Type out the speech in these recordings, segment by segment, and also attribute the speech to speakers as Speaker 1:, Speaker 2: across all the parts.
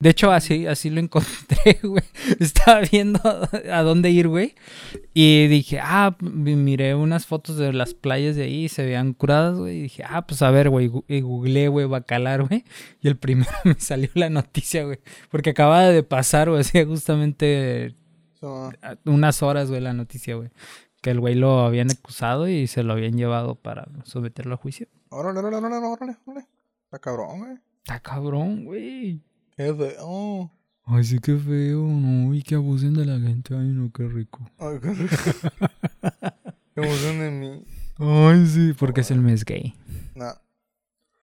Speaker 1: De hecho, así, así lo encontré, güey. Estaba viendo a dónde ir, güey. Y dije, ah, mi- miré unas fotos de las playas de ahí y se veían curadas, güey. Y dije, ah, pues a ver, güey. Y googleé, güey, Bacalar, güey. Y el primero me salió la noticia, güey. Porque acababa de pasar, güey, hacía justamente
Speaker 2: So,
Speaker 1: a- unas horas, güey, la noticia, güey. Que el güey lo habían acusado y se lo habían llevado para someterlo a juicio.
Speaker 2: órale, órale, órale, órale, órale. Está cabrón, güey.
Speaker 1: Está cabrón, güey.
Speaker 2: Qué feo.
Speaker 1: Ay, sí, qué feo, no. Y que abusen de la gente. Ay, no, qué rico.
Speaker 2: Ay, qué rico. Qué emoción de mí.
Speaker 1: Ay, sí, porque es el mes gay.
Speaker 2: No.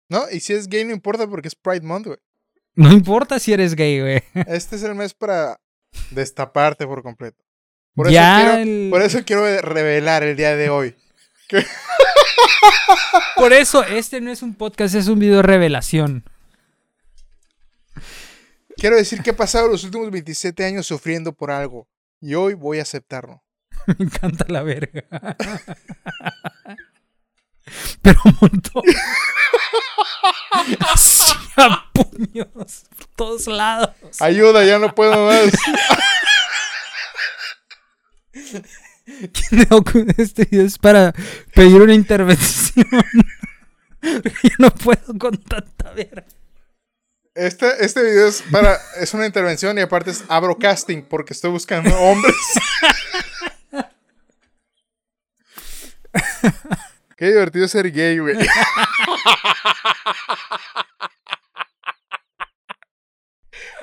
Speaker 2: No, y si es gay no importa porque es Pride Month, güey.
Speaker 1: No importa si eres gay, güey.
Speaker 2: Este es el mes para destaparte por completo. Por
Speaker 1: Ya
Speaker 2: eso, quiero,
Speaker 1: el-
Speaker 2: por eso quiero revelar el día de hoy.
Speaker 1: Por eso, este no es un podcast, es un video de revelación.
Speaker 2: Quiero decir que he pasado los últimos 27 años sufriendo por algo. Y hoy voy a aceptarlo.
Speaker 1: Me encanta la verga. Pero un montón. Así a puños por todos lados.
Speaker 2: Ayuda, ya no puedo más.
Speaker 1: Este video es para pedir una intervención. Yo no puedo con tanta verga.
Speaker 2: Este, este video es para. Es una intervención y aparte es abro casting porque estoy buscando hombres. Qué divertido ser gay, güey.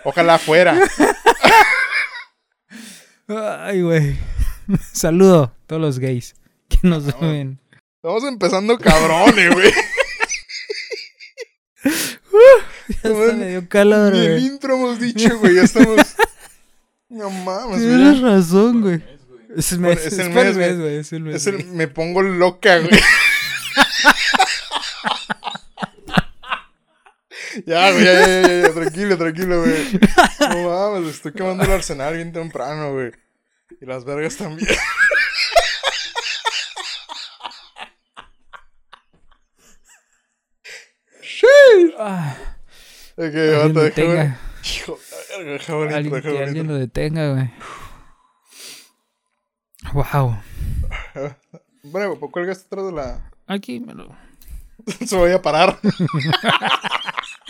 Speaker 2: Ojalá fuera.
Speaker 1: Ay, güey. Saludo a todos los gays que nos ven.
Speaker 2: Estamos empezando cabrones, güey.
Speaker 1: Ya hasta me dio calor,
Speaker 2: Ni el
Speaker 1: güey.
Speaker 2: intro hemos dicho, güey. Ya estamos. No mames,
Speaker 1: Tienes
Speaker 2: güey.
Speaker 1: razón, güey. Es el mes,
Speaker 2: Es el mes, güey.
Speaker 1: güey. Es el mes.
Speaker 2: Es el-
Speaker 1: güey.
Speaker 2: me pongo loca, güey. ya, güey, ya, ya, ya, ya, tranquilo, tranquilo, güey. No mames, estoy quemando el arsenal bien temprano, güey. Y las vergas también.
Speaker 1: Ah,
Speaker 2: Ok,
Speaker 1: alguien
Speaker 2: bata,
Speaker 1: detenga.
Speaker 2: Hijo, de verga,
Speaker 1: Alguien, que alguien lo detenga, güey. Wow.
Speaker 2: Bueno, pues cuelga atrás de la.
Speaker 1: Aquí me lo.
Speaker 2: Se voy a parar.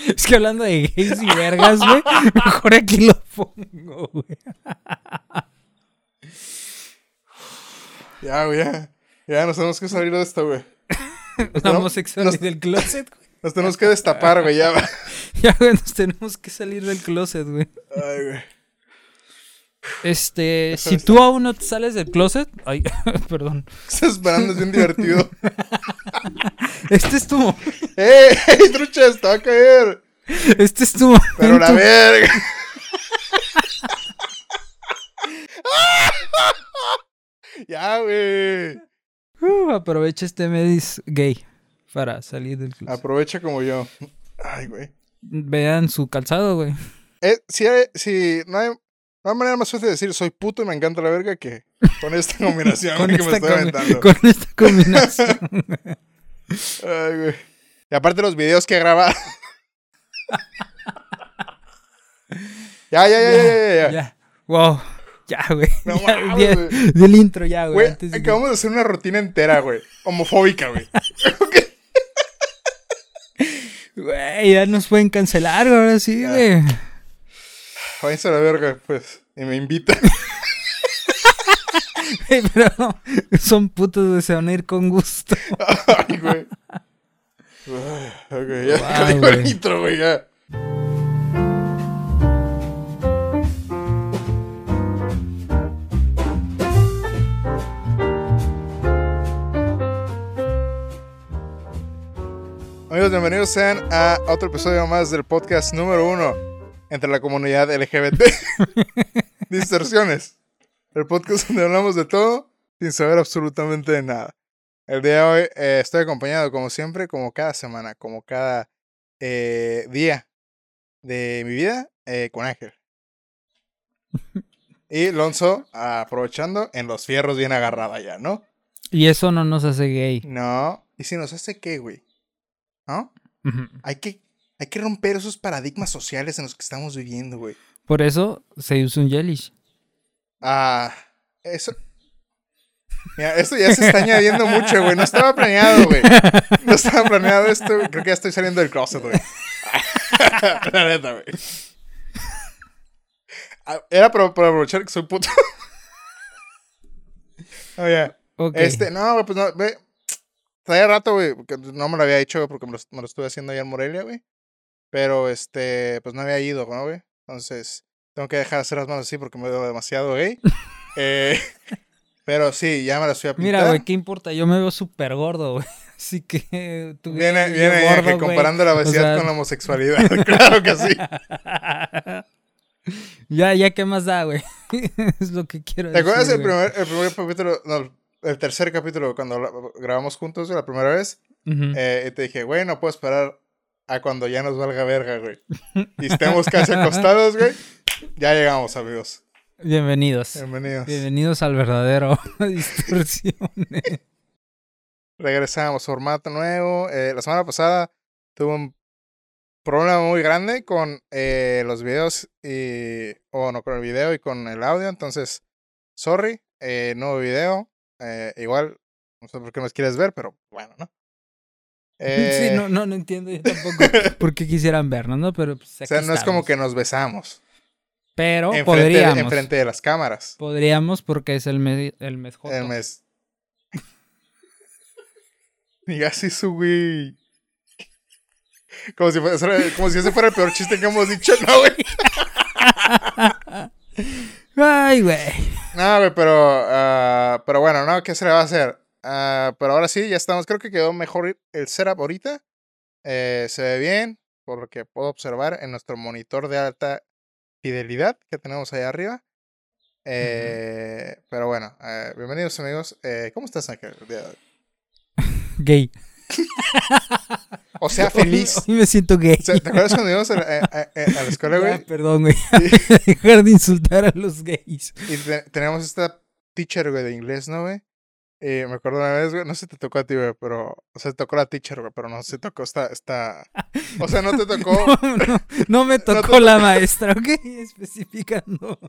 Speaker 1: Es que hablando de gays y vergas, güey. Mejor aquí lo pongo, güey.
Speaker 2: Ya, güey, ya. Ya nos tenemos que salir de esto, güey.
Speaker 1: La homosexualidad
Speaker 2: nos-
Speaker 1: del closet, güey.
Speaker 2: Nos tenemos que destapar, güey, ya.
Speaker 1: Ya, güey, nos tenemos que salir del closet, güey.
Speaker 2: Ay, güey.
Speaker 1: Este, si tú aún no te sales del closet. Ay, perdón.
Speaker 2: Estás esperando, es bien divertido.
Speaker 1: Este es tu.
Speaker 2: ¡Ey! ¡Ey, truchas! ¡Te va a caer!
Speaker 1: Este es tu.
Speaker 2: Pero la
Speaker 1: momento.
Speaker 2: verga. ya, güey.
Speaker 1: Uh, aprovecha este mes gay para salir del closet.
Speaker 2: Aprovecha como yo. Ay, güey.
Speaker 1: Vean su calzado, güey.
Speaker 2: Eh, si, hay- si no hay, no hay manera más fácil de decir soy puto y me encanta la verga que con esta combinación
Speaker 1: Con
Speaker 2: que me
Speaker 1: esta,
Speaker 2: estoy
Speaker 1: com-
Speaker 2: aventando.
Speaker 1: con esta combinación.
Speaker 2: Ay, güey. Y aparte los videos que he grabado. ya, ya, ya, ya, ya, ya.
Speaker 1: ya. Wow. Ya, güey.
Speaker 2: No
Speaker 1: Ya,
Speaker 2: güey.
Speaker 1: di el intro ya, güey.
Speaker 2: Acabamos de hacer una rutina entera, güey. Homofóbica, güey.
Speaker 1: Güey, ya nos pueden cancelar, ahora sí, güey.
Speaker 2: Váyanse a la verga, pues. Y me invitan.
Speaker 1: Güey, Pero son putos, se van a ir con gusto.
Speaker 2: Ay, güey. Ok, ya digo el intro, güey, ya. Amigos, bienvenidos sean a otro episodio más del podcast número uno entre la comunidad LGBT. Distorsiones. El podcast donde hablamos de todo sin saber absolutamente de nada. El día de hoy eh, estoy acompañado, como siempre, como cada semana, como cada eh, día de mi vida, eh, con Ángel. Y Lonzo aprovechando en los fierros bien agarrada ya, ¿no?
Speaker 1: Y eso no nos hace gay.
Speaker 2: No. ¿Y si nos hace qué, güey? ¿No? Hay que, Hay que romper esos paradigmas sociales en los que estamos viviendo, güey.
Speaker 1: Por eso se usa un Jellish.
Speaker 2: Ah, eso. Mira, esto ya se está añadiendo mucho, güey. No estaba planeado, güey. No estaba planeado esto. güey. Creo que ya estoy saliendo del closet, güey. La neta, güey. Ah, Era para, para aprovechar que soy puto. Oye,
Speaker 1: Ok.
Speaker 2: este, no, pues no, ve. Traía rato, güey, porque no me lo había hecho, güey, porque me lo, me lo estuve haciendo allá en Morelia, güey. Pero, este, pues no había ido, ¿no, güey? Entonces, tengo que dejar de hacer las manos así porque me veo demasiado gay. eh, pero sí, ya me las fui a pintar.
Speaker 1: Mira, güey, ¿qué importa? Yo me veo súper gordo, güey. Así que tú
Speaker 2: Viene, viene
Speaker 1: gordo,
Speaker 2: que comparando la
Speaker 1: O
Speaker 2: obesidad
Speaker 1: sea-
Speaker 2: con la homosexualidad. claro que sí.
Speaker 1: ya, ya, ¿qué más da, güey? es lo que quiero
Speaker 2: ¿Te acuerdas
Speaker 1: decir,
Speaker 2: el
Speaker 1: güey.
Speaker 2: primer, el primer capítulo, no, el tercer capítulo cuando grabamos juntos la primera vez? Eh, y te dije, güey, no puedo esperar a cuando ya nos valga verga, güey. Y estemos casi acostados, güey. Ya llegamos, amigos.
Speaker 1: Bienvenidos.
Speaker 2: Bienvenidos.
Speaker 1: Bienvenidos al verdadero Distorsiones.
Speaker 2: Regresamos, formato nuevo. Eh, la semana pasada tuve un problema muy grande con eh, los videos y... O no, con el video y con el audio. Entonces, sorry, eh, nuevo video. Eh, igual, no sé por qué nos quieres ver, pero bueno, ¿no? Eh,
Speaker 1: Sí, no, no, no entiendo yo tampoco por qué quisieran vernos, ¿no? Pero pues,
Speaker 2: O sea,
Speaker 1: aquí
Speaker 2: no es como que nos besamos.
Speaker 1: Pero
Speaker 2: enfrente,
Speaker 1: podríamos.
Speaker 2: enfrente de las cámaras.
Speaker 1: Podríamos porque es el mes, el mes joto.
Speaker 2: El mes. Y así su güey. Como si, fuera, como si ese fuera el peor chiste que hemos dicho, ¿no, güey?
Speaker 1: Ay, güey.
Speaker 2: No, güey, pero, ah, pero bueno, ¿no? ¿Qué se le va a hacer? Ah, pero ahora sí, ya estamos. Creo que quedó mejor el setup ahorita. Eh, se ve bien, por lo que puedo observar en nuestro monitor de alta fidelidad que tenemos ahí arriba. Eh, Pero bueno, eh, bienvenidos amigos. Eh, ¿Cómo estás, Ángel?
Speaker 1: Gay.
Speaker 2: O sea, feliz.
Speaker 1: Hoy, hoy me siento gay.
Speaker 2: O sea, ¿Te acuerdas cuando íbamos a la, a- a- a la escuela,
Speaker 1: Ya,
Speaker 2: güey?
Speaker 1: perdón, güey. Dejar de insultar a los gays.
Speaker 2: Y te- teníamos esta teacher, güey, de inglés, ¿no, güey? Y me acuerdo una vez, güey, no si te tocó a ti, güey, pero... O sea, te tocó la teacher, güey, pero no se tocó esta... esta... O sea, no te tocó...
Speaker 1: No, no, no me tocó la maestra, ¿ok? Especificando.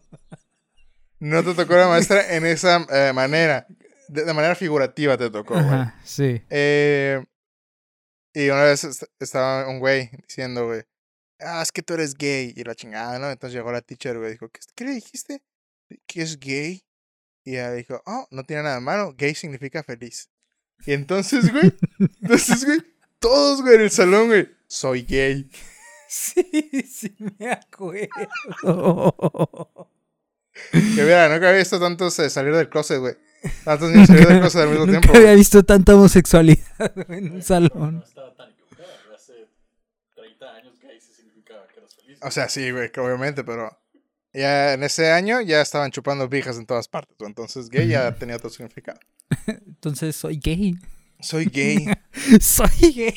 Speaker 2: No te tocó la maestra en esa eh, manera. De, de manera figurativa te tocó, güey.
Speaker 1: Sí.
Speaker 2: Eh, y una vez est- estaba un güey diciendo, güey, ah, es que tú eres gay. Y la chingada, ¿no? Entonces llegó la teacher, güey, dijo, ¿qué, qué le dijiste? ¿Que es gay? Y ella dijo, oh, no tiene nada de malo, gay significa feliz. Y entonces, güey, entonces, güey, todos, güey, en el salón, güey, soy gay.
Speaker 1: Sí, sí me acuerdo.
Speaker 2: Que mira, nunca había visto tantos eh, salir del closet, güey. Tantos niños del closet al mismo
Speaker 1: Nunca
Speaker 2: tiempo.
Speaker 1: había visto tanta homosexualidad en un salón.
Speaker 3: No estaba tan equivocada. Hace 30 años gay sí significaba que eras feliz.
Speaker 2: O sea, sí, güey, que obviamente, pero ya en ese año ya estaban chupando viejas en todas partes. Entonces, gay ya tenía otro significado.
Speaker 1: Entonces soy gay.
Speaker 2: Soy gay.
Speaker 1: Soy gay.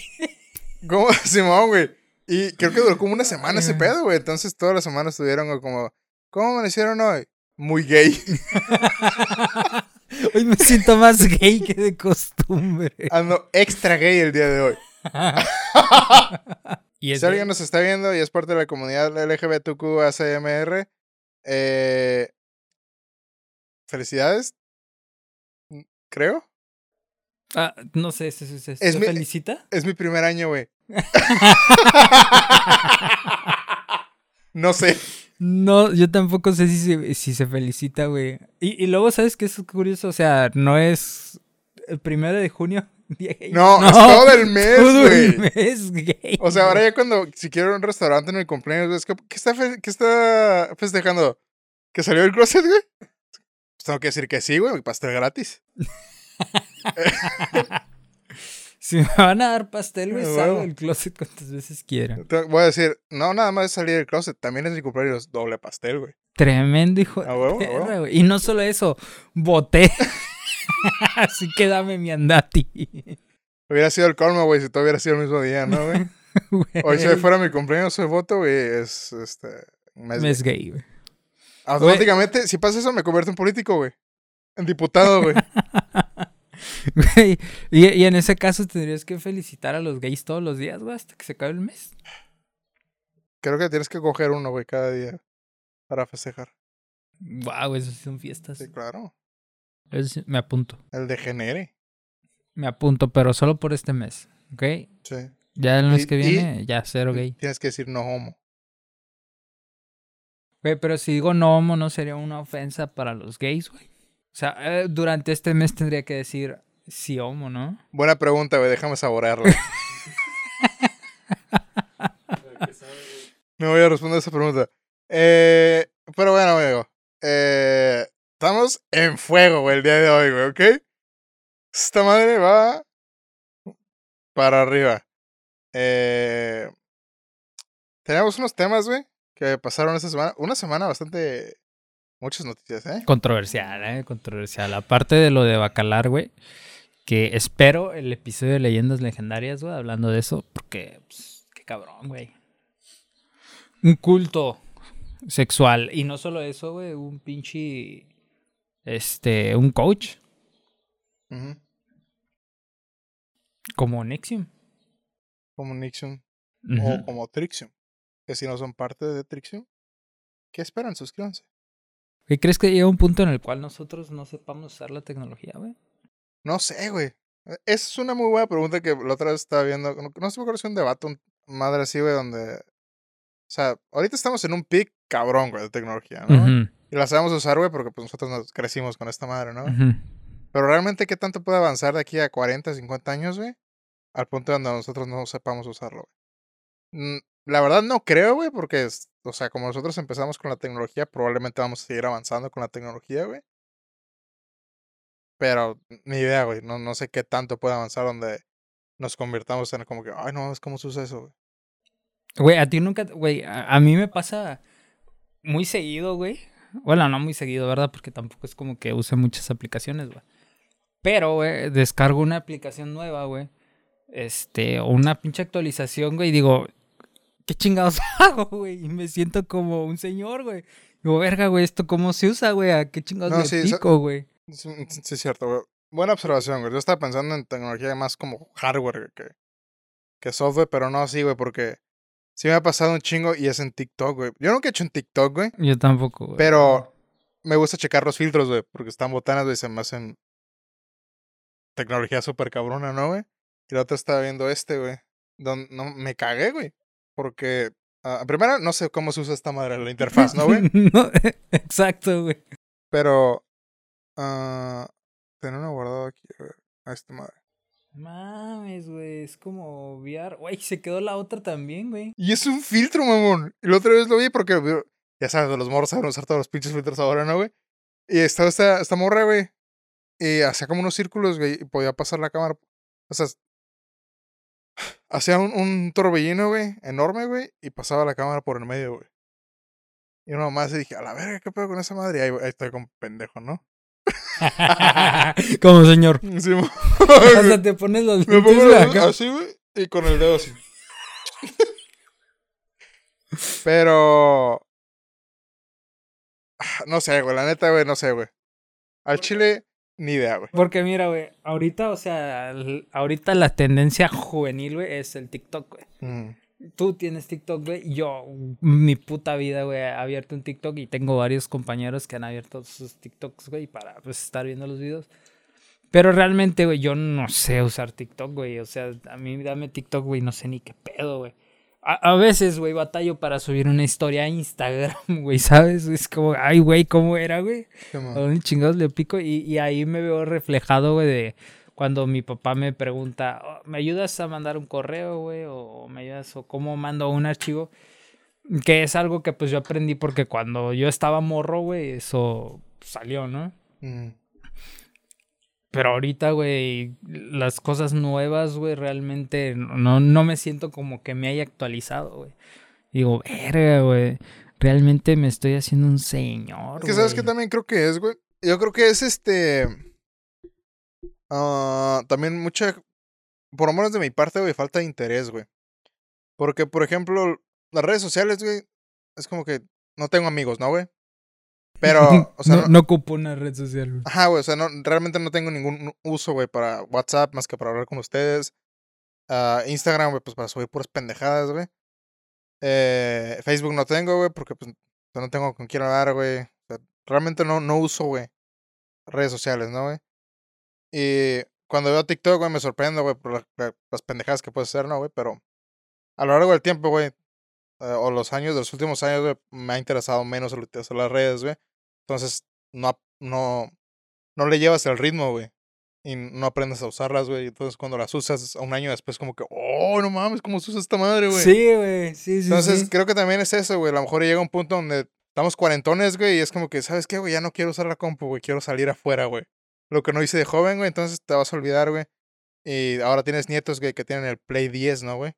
Speaker 2: ¿Cómo? Simón, güey. Y creo que duró como una semana ese pedo, güey. Entonces, todas las semanas estuvieron como, ¿cómo amanecieron hoy? Muy gay.
Speaker 1: Hoy me siento más gay que de costumbre.
Speaker 2: Ando extra gay el día de hoy.
Speaker 1: y
Speaker 2: Si alguien nos está viendo y es parte de la comunidad LGBTQ ACMR, eh, felicidades. Mm, Creo.
Speaker 1: Ah, no sé, ¿se, se, se-
Speaker 2: Es mi-
Speaker 1: felicita?
Speaker 2: Es mi primer año, güey. no sé.
Speaker 1: No, yo tampoco sé si se, si se felicita, güey. Y, y luego, ¿sabes qué es curioso? O sea, no es el primero de junio. gay.
Speaker 2: No, es todo el mes,
Speaker 1: todo el
Speaker 2: güey.
Speaker 1: mes gay.
Speaker 2: O sea, ahora ya cuando, si quiero ir a un restaurante en mi cumpleaños, güey, es que, ¿qué, está fe- qué está festejando? ¿Que salió el closet, güey? Pues tengo que decir que sí, güey, mi pastel gratis.
Speaker 1: Si me van a dar pastel, güey,
Speaker 2: Ah,
Speaker 1: salgo del closet cuantas veces quiera.
Speaker 2: Te- Voy a decir, no, nada más es salir del closet, también es mi cumpleaños, doble pastel, güey.
Speaker 1: Tremendo hijo de
Speaker 2: A huevo, a
Speaker 1: perra,
Speaker 2: huevo.
Speaker 1: güey. Y no solo eso, voté. Así que dame mi andati.
Speaker 2: Hubiera sido el colmo, güey, si todo hubiera sido el mismo día, ¿no, güey? Hoy si hoy fuera mi cumpleaños, hoy voto, güey, es, este, mes,
Speaker 1: Me es gay, güey.
Speaker 2: Automáticamente, si pasa eso, me convierto en político, güey. En diputado, güey.
Speaker 1: Güey, Y, y en ese caso tendrías que felicitar a los gays todos los días, güey, hasta que se acabe el mes.
Speaker 2: Creo que tienes que coger uno, güey, cada día para festejar.
Speaker 1: Wow, sí son fiestas.
Speaker 2: Sí, claro.
Speaker 1: Eso me apunto.
Speaker 2: El degenere.
Speaker 1: Me apunto, pero solo por este mes. ¿Ok?
Speaker 2: Sí.
Speaker 1: Ya el mes
Speaker 2: Y-
Speaker 1: que
Speaker 2: y-
Speaker 1: viene, ya cero gay.
Speaker 2: Tienes que decir no homo.
Speaker 1: Güey, pero si digo no homo, no sería una ofensa para los gays, güey. O sea, eh, durante este mes tendría que decir sí homo, ¿no?
Speaker 2: Buena pregunta, güey. Déjame saborearla. No voy a responder esa pregunta. Eh, pero bueno, amigo. Eh, estamos en fuego, güey, el día de hoy, güey, ¿ok? Esta madre va para arriba. Eh, tenemos unos temas, güey, que pasaron esta semana. Una semana bastante... Muchas noticias, ¿eh?
Speaker 1: Controversial, ¿eh? Controversial. Aparte de lo de Bacalar, güey. Que espero el episodio de Leyendas Legendarias, güey, hablando de eso. Porque, pues, qué cabrón, güey. Un culto sexual. Y no solo eso, güey. Un pinche... Este, un coach. Como Nexium.
Speaker 2: Como
Speaker 1: Ujú.
Speaker 2: o como Trixium. Que si no son parte de Trixium, ¿qué esperan? Suscríbanse.
Speaker 1: ¿Qué crees que llega un punto en el cual nosotros no sepamos usar la tecnología, güey?
Speaker 2: No sé, güey. Esa es una muy buena pregunta que la otra vez estaba viendo. No, no sé, me acuerdo si un debate, un madre así, güey, donde. O sea, ahorita estamos en un pic cabrón, güey, de tecnología, ¿no? Y la sabemos usar, güey, porque pues nosotros nos crecimos con esta madre, ¿no? Pero realmente, ¿qué tanto puede avanzar de aquí a 40, 50 años, güey? Al punto donde nosotros no sepamos usarlo, güey. Mm, La verdad no creo, güey, porque, es- o sea, como nosotros empezamos con la tecnología, probablemente vamos a seguir avanzando con la tecnología, güey. Pero ni idea, güey. No, no sé qué tanto puede avanzar donde nos convirtamos en como que, ay, no, es cómo se usa eso, güey.
Speaker 1: Güey, a ti nunca, güey, a, a mí me pasa muy seguido, güey. Bueno, no muy seguido, ¿verdad? Porque tampoco es como que use muchas aplicaciones, güey. Pero, güey, descargo una aplicación nueva, güey. Este, o una pinche actualización, güey, y digo, ¿qué chingados hago, güey? Y me siento como un señor, güey. Digo, verga, güey, ¿esto cómo se usa, güey? ¿A qué chingados
Speaker 2: No,
Speaker 1: le
Speaker 2: sí,
Speaker 1: pico, güey?
Speaker 2: Sí, sí, es cierto, güey. Buena observación, güey. Yo estaba pensando en tecnología más como hardware que, que software, pero no así, güey, porque sí me ha pasado un chingo y es en TikTok, güey. Yo nunca he hecho en TikTok, güey,
Speaker 1: Yo tampoco, güey.
Speaker 2: pero me gusta checar los filtros, güey, porque están botanas, güey, se me hacen tecnología súper cabrona, ¿no, güey? Y la otra estaba viendo este, güey. Don, no, me cagué, güey, porque... ah, primero, no sé cómo se usa esta madre, la interfaz, ¿no, güey?
Speaker 1: No, exacto, güey.
Speaker 2: Pero... ah tenía uno guardado aquí, güey. A esta madre.
Speaker 1: Mames, güey, es como VR. Güey, se quedó la otra también, güey.
Speaker 2: Y es un filtro, mamón. Y la otra vez lo vi porque, ya sabes, los morros saben usar todos los pinches filtros ahora, ¿no, güey? Y estaba esta, esta morra, güey. Y hacía como unos círculos, güey, y podía pasar la cámara. O sea, hacía un, un torbellino, güey, enorme, güey, y pasaba la cámara por el medio, güey. Y uno más y dije, a la verga, ¿qué pedo con esa madre? Y ahí, ahí estoy con pendejo, ¿no?
Speaker 1: como señor.
Speaker 2: Sí,
Speaker 1: Hasta te pones los
Speaker 2: Me pongo
Speaker 1: acá.
Speaker 2: así, güey, y con el dedo así. Pero. ah, No sé, güey, la neta, güey, no sé, güey. Al chile, ni idea, güey.
Speaker 1: Porque mira, güey, ahorita, o sea, ahorita la tendencia juvenil, güey, es el TikTok, güey.
Speaker 2: Mm.
Speaker 1: Tú tienes TikTok, güey. Yo, mi puta vida, güey, he abierto un TikTok y tengo varios compañeros que han abierto sus TikToks, güey, para pues, estar viendo los videos. Pero realmente, güey, yo no sé usar TikTok, güey. O sea, a mí dame TikTok, güey, no sé ni qué pedo, güey. A, a veces, güey, batallo para subir una historia a Instagram, güey, ¿sabes? Es como, ay, güey, ¿cómo era, güey? ¿A dónde chingados le pico? Y, y ahí me veo reflejado, güey, de cuando mi papá me pregunta, "Oh, ¿me ayudas a mandar un correo, güey? O me ayudas, o cómo mando un archivo. Que es algo que pues yo aprendí porque cuando yo estaba morro, güey, eso salió, ¿no?
Speaker 2: Mm.
Speaker 1: Pero ahorita, güey, las cosas nuevas, güey, realmente no, no me siento como que me haya actualizado, güey. Digo, verga, güey, realmente me estoy haciendo un señor.
Speaker 2: Que sabes que
Speaker 1: güey".
Speaker 2: también creo que es, güey. Yo creo que es este. ah, también mucha. Por lo menos de mi parte, güey, falta de interés, güey. Porque, por ejemplo, las redes sociales, güey, es como que no tengo amigos, ¿no, güey? Pero, o sea,
Speaker 1: no,
Speaker 2: no-
Speaker 1: no ocupo una red social, güey.
Speaker 2: Ajá, güey, o sea, no, realmente no tengo ningún uso, güey, para WhatsApp más que para hablar con ustedes. Ah, Instagram, güey, pues para subir puras pendejadas, güey. Eh, Facebook no tengo, güey, porque pues no tengo con quién hablar, güey. O sea, realmente no, no uso, güey, redes sociales, ¿no, güey? Y cuando veo TikTok, güey, me sorprendo, güey, por la- la- las pendejadas que puede hacer, ¿no, güey? Pero a lo largo del tiempo, güey, eh, o los años, de los últimos años, güey, me ha interesado menos el utilizar las redes, güey. Entonces, no, no, no le llevas el ritmo, güey. Y no aprendes a usarlas, güey. Entonces, cuando las usas un año después, como que, oh, no mames, ¿cómo se usa esta madre, güey?
Speaker 1: Sí, güey, sí, sí.
Speaker 2: Entonces,
Speaker 1: sí.
Speaker 2: creo que también es eso, güey. A lo mejor llega un punto donde estamos cuarentones, güey, y es como que, ¿sabes qué, güey? Ya no quiero usar la compu, güey. Quiero salir afuera, güey. Lo que no hice de joven, güey, entonces te vas a olvidar, güey. Y ahora tienes nietos, güey, que tienen el Play 10, ¿no, güey?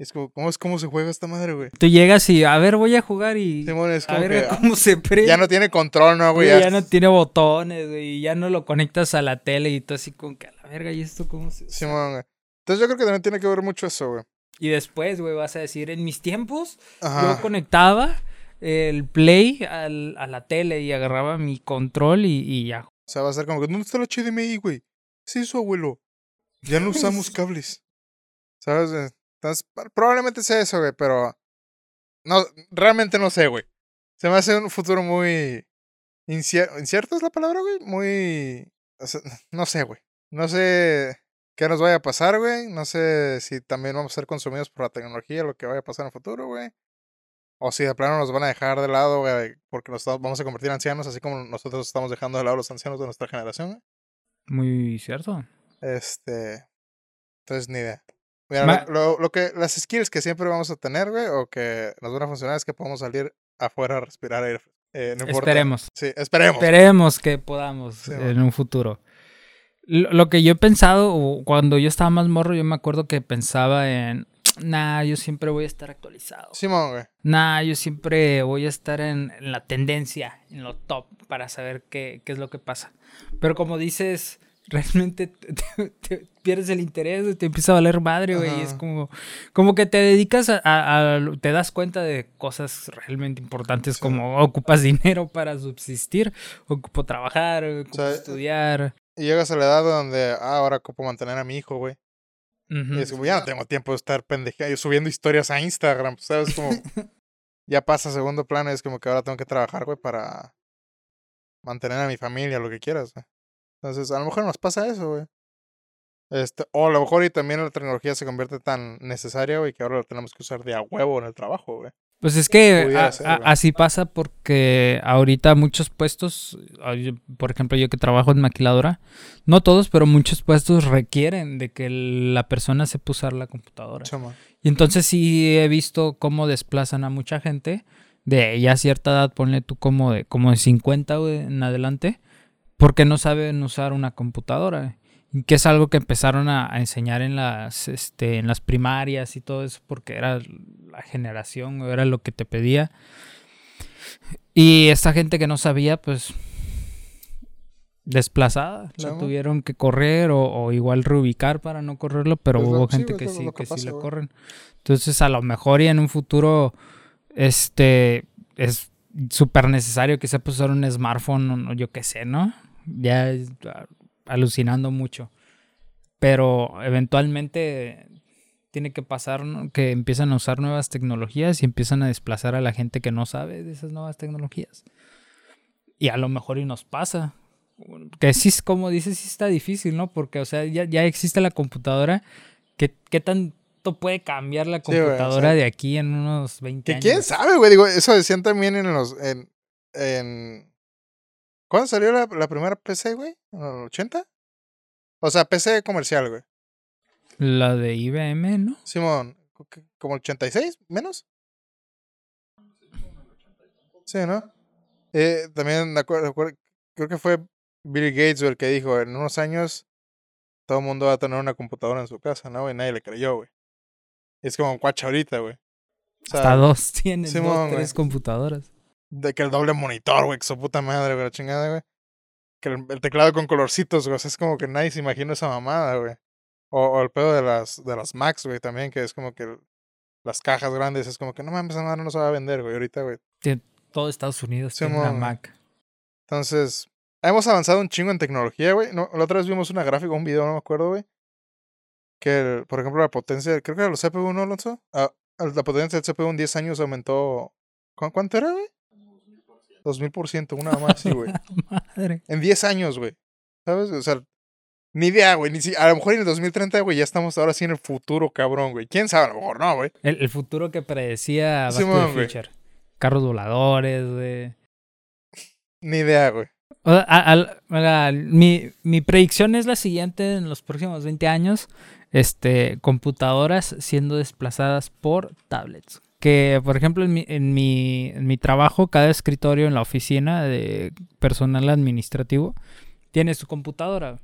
Speaker 2: Es como, ¿cómo es cómo se juega esta madre, güey?
Speaker 1: Tú llegas y, a ver, voy a jugar y...
Speaker 2: Simón, es
Speaker 1: a
Speaker 2: como
Speaker 1: ver
Speaker 2: que ah,
Speaker 1: cómo se prende.
Speaker 2: ya no tiene control, ¿no, güey?
Speaker 1: Güey, ya no tiene botones, güey, y ya no lo conectas a la tele y todo así como que a la verga, ¿y esto cómo se...?
Speaker 2: Simón, güey. Entonces yo creo que también tiene que ver mucho eso, güey.
Speaker 1: Y después, güey, vas a decir, en mis tiempos,
Speaker 2: Ajá.
Speaker 1: yo conectaba el Play al- a la tele y agarraba mi control y, y ya.
Speaker 2: O sea, va a ser como que, ¿dónde está el HDMI, güey? Sí, su abuelo. Ya no usamos cables. ¿Sabes? Entonces, probablemente sea eso, güey, pero. No, realmente no sé, güey. Se me hace un futuro muy. incie- ¿Incierto es la palabra, güey? Muy. o sea, no sé, güey. No sé qué nos vaya a pasar, güey. No sé si también vamos a ser consumidos por la tecnología, lo que vaya a pasar en el futuro, güey. O si de plano nos van a dejar de lado, güey, porque nos vamos a convertir en ancianos, así como nosotros estamos dejando de lado a los ancianos de nuestra generación, güey.
Speaker 1: Muy cierto.
Speaker 2: Este. Entonces, ni idea. Mira,
Speaker 1: Ma-
Speaker 2: lo, que, las skills que siempre vamos a tener, güey, o que nos van a funcionar es que podamos salir afuera a respirar aire. Eh, no importa.
Speaker 1: Esperemos.
Speaker 2: Sí, esperemos.
Speaker 1: Esperemos que podamos
Speaker 2: Sí,
Speaker 1: en
Speaker 2: bueno.
Speaker 1: un futuro. Lo, lo que yo he pensado, cuando yo estaba más morro, yo me acuerdo que pensaba en, nah, yo siempre voy a estar actualizado.
Speaker 2: Simón, güey.
Speaker 1: Nah, yo siempre voy a estar en, en la tendencia, en lo top, para saber qué, qué es lo que pasa. Pero como dices, realmente te, te- te pierdes el interés, te empieza a valer madre, güey. y Es como, como que te dedicas a, a- a- Te das cuenta de cosas realmente importantes,
Speaker 2: Sí.
Speaker 1: como ocupas dinero para subsistir, ocupo trabajar, ocupo
Speaker 2: sea,
Speaker 1: estudiar.
Speaker 2: Y llegas a la edad donde, ah, ahora ocupo mantener a mi hijo, güey. Y es como, ya no tengo tiempo de estar pendejeando, subiendo historias a Instagram, ¿sabes? Como, ya pasa a segundo plano y es como que ahora tengo que trabajar, güey, para mantener a mi familia, lo que quieras, güey. Entonces, a lo mejor nos pasa eso, güey. Este, o a lo mejor y también la tecnología se convierte tan necesaria, güey, que ahora lo tenemos que usar de a huevo en el trabajo, güey.
Speaker 1: Pues es que
Speaker 2: Pudiera
Speaker 1: a-
Speaker 2: ser,
Speaker 1: a-
Speaker 2: güey.
Speaker 1: así pasa porque ahorita muchos puestos, por ejemplo yo que trabajo en maquiladora, no todos, pero muchos puestos requieren de que la persona sepa usar la computadora.
Speaker 2: Chama.
Speaker 1: Y entonces sí he visto cómo desplazan a mucha gente de ya cierta edad, ponle tú como de, como de 50 güey, en adelante, porque no saben usar una computadora. Que es algo que empezaron a, a enseñar en las, este, en las primarias y todo eso, porque era la generación, o era lo que te pedía. Y esta gente que no sabía, pues desplazada, la
Speaker 2: Chamo.
Speaker 1: tuvieron que correr o, o igual reubicar para no correrlo, pero
Speaker 2: Es lo-
Speaker 1: hubo gente que sí, que sí la corren. Entonces, a lo mejor y en un futuro, este, es súper necesario que sepa usar un smartphone, o yo qué sé, ¿no? Ya es, ah, alucinando mucho. Pero eventualmente tiene que pasar ¿no? que empiezan a usar nuevas tecnologías y empiezan a desplazar a la gente que no sabe de esas nuevas tecnologías. Y a lo mejor y nos pasa. Que sí, como dices, sí está difícil, ¿no? Porque, o sea, ya, ya existe la computadora. ¿Qué, qué tanto puede cambiar la
Speaker 2: Sí, güey, o
Speaker 1: computadora
Speaker 2: sea,
Speaker 1: de aquí en unos 20
Speaker 2: Que
Speaker 1: años?
Speaker 2: quién sabe, güey. Digo, eso decían también en los. En, en... ¿Cuándo salió la, la primera PC, güey? ¿En los 80? O sea, PC comercial, güey.
Speaker 1: La de IBM, ¿no?
Speaker 2: Simón, ¿como el 86? ¿Menos? Sí, ¿no? Eh, también acuerdo, acuerdo- creo que fue Bill Gates el que dijo, en unos años todo el mundo va a tener una computadora en su casa, ¿no? Y nadie le creyó, güey. Es como cuacha ahorita, güey. O sea,
Speaker 1: Hasta dos tienes,
Speaker 2: Simón,
Speaker 1: dos,
Speaker 2: güey.
Speaker 1: tres computadoras.
Speaker 2: De que el doble monitor, güey, que su puta madre, güey, la chingada, güey. Que el, el teclado con colorcitos, güey. o sea, es como que nadie se imagina esa mamada, güey. O, o el pedo de las, de las Macs, güey, también, que es como que las cajas grandes, es como que no mames, esa madre no se va a vender, güey, ahorita, güey.
Speaker 1: Todo Estados Unidos tiene
Speaker 2: Simón,
Speaker 1: una. Mac.
Speaker 2: Entonces, hemos avanzado un chingo en tecnología, güey. No, la otra vez vimos una gráfica, un video, no me acuerdo, güey. Que, el- por ejemplo, la potencia, creo que era los CPU, ¿no, Alonso? Ah, la potencia del CPU en 10 años aumentó. ¿cu- ¿Cuánto era, güey? 2000%, una más, sí, güey.
Speaker 1: Madre.
Speaker 2: En 10 años, güey. ¿Sabes? O sea, ni idea, güey. Ni si, a lo mejor en el 2030, güey, ya estamos ahora sí en el futuro, cabrón, güey. ¿Quién sabe? A lo mejor no, güey.
Speaker 1: El, el futuro que predecía Back to
Speaker 2: güey.
Speaker 1: Future. Carros voladores, güey.
Speaker 2: Ni idea, güey.
Speaker 1: O sea, a- al- a- mi, mi predicción es la siguiente en los próximos 20 años. Este, computadoras siendo desplazadas por tablets. Que, por ejemplo, en mi, en, mi, en mi trabajo, cada escritorio en la oficina de personal administrativo tiene su computadora.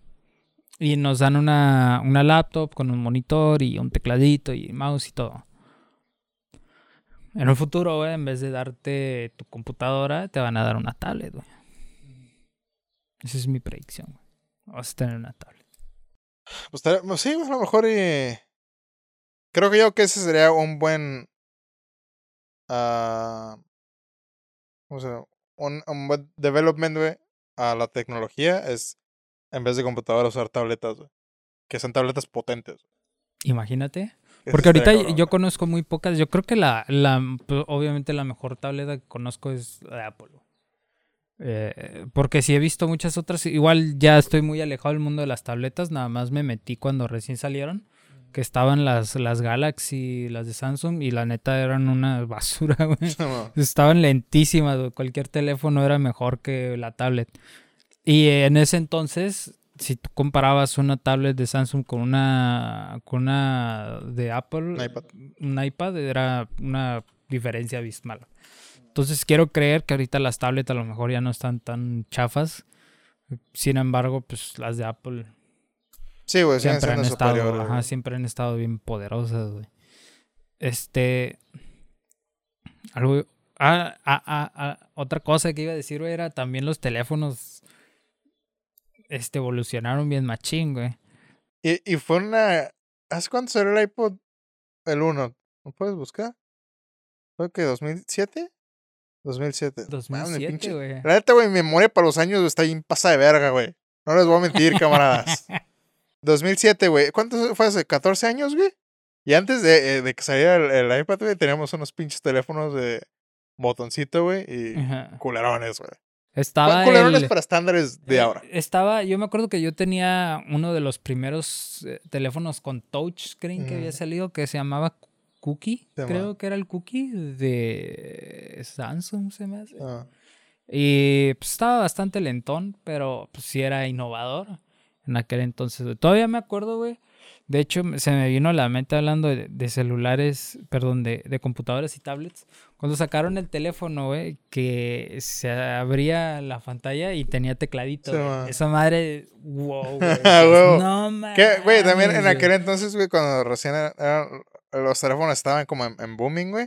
Speaker 1: Y nos dan una, una laptop con un monitor y un tecladito y mouse y todo. En el futuro, en vez de darte tu computadora, te van a dar una tablet, güey. Esa es mi predicción, güey. Vas a tener una tablet.
Speaker 2: Pues pues sí, a lo mejor. Creo que yo que ese sería un buen... ah, ¿Cómo se llama? Un, un buen development, güey, a la tecnología es, en vez de computadoras, usar tabletas, güey. Que son tabletas potentes.
Speaker 1: Imagínate. Porque ahorita
Speaker 2: cabrón,
Speaker 1: yo conozco muy pocas. Yo creo que la, la pues, obviamente la mejor tableta que conozco es la de Apple. Eh, porque si he visto muchas otras, igual ya estoy muy alejado del mundo de las tabletas, nada más me metí cuando recién salieron, que estaban las, las Galaxy, las de Samsung, y la neta eran una basura, güey.
Speaker 2: No,
Speaker 1: Estaban lentísimas, güey. Cualquier teléfono era mejor que la tablet. Y en ese entonces, si tú comparabas una tablet de Samsung con una, con una de Apple,
Speaker 2: Un iPad.
Speaker 1: un iPad era una diferencia abismal. Entonces quiero creer que ahorita las tablets a lo mejor ya no están tan chafas. Sin embargo, pues las de Apple
Speaker 2: Sí, güey,
Speaker 1: siempre han estado,
Speaker 2: superiores.
Speaker 1: ajá, siempre han estado bien poderosas, güey. Este. Algo. Ah, ah, ah, ah, otra cosa que iba a decir, güey, era también los teléfonos. Este evolucionaron bien machín, güey.
Speaker 2: Y, y fue una... ¿Hace cuánto salió el iPod? El 1. ¿Lo puedes buscar? ¿Fue que 2007? 2007. Mames,
Speaker 1: 2007,
Speaker 2: pinche-
Speaker 1: güey.
Speaker 2: La neta, güey, mi memoria para los años está bien pasa de verga, güey. No les voy a mentir, camaradas. 2007, güey. ¿Cuánto fue hace? ¿14 años, güey? Y antes de, eh, de que saliera el, el iPad, güey, teníamos unos pinches teléfonos de botoncito, güey, y
Speaker 1: Ajá.
Speaker 2: culerones, güey.
Speaker 1: Estaba
Speaker 2: Culerones
Speaker 1: el-
Speaker 2: para estándares de
Speaker 1: Eh,
Speaker 2: ahora.
Speaker 1: Estaba, yo me acuerdo que yo tenía uno de los primeros eh, teléfonos con touchscreen que había
Speaker 2: Mm.
Speaker 1: salido que se llamaba Cookie,
Speaker 2: Se
Speaker 1: creo
Speaker 2: llama.
Speaker 1: que era el Cookie de Samsung, se me hace.
Speaker 2: Ah.
Speaker 1: Y pues, estaba bastante lentón, pero pues sí era innovador en aquel entonces. Todavía me acuerdo, güey. De hecho, se me vino a la mente hablando de, de celulares, perdón, de, de computadoras y tablets. Cuando sacaron el teléfono, güey, que se abría la pantalla y tenía tecladito.
Speaker 2: Sí.
Speaker 1: Esa madre, wow, güey.
Speaker 2: Ah,
Speaker 1: no mames.
Speaker 2: Güey, también en aquel entonces, güey, cuando recién era- eran- los teléfonos estaban como en, en booming, güey.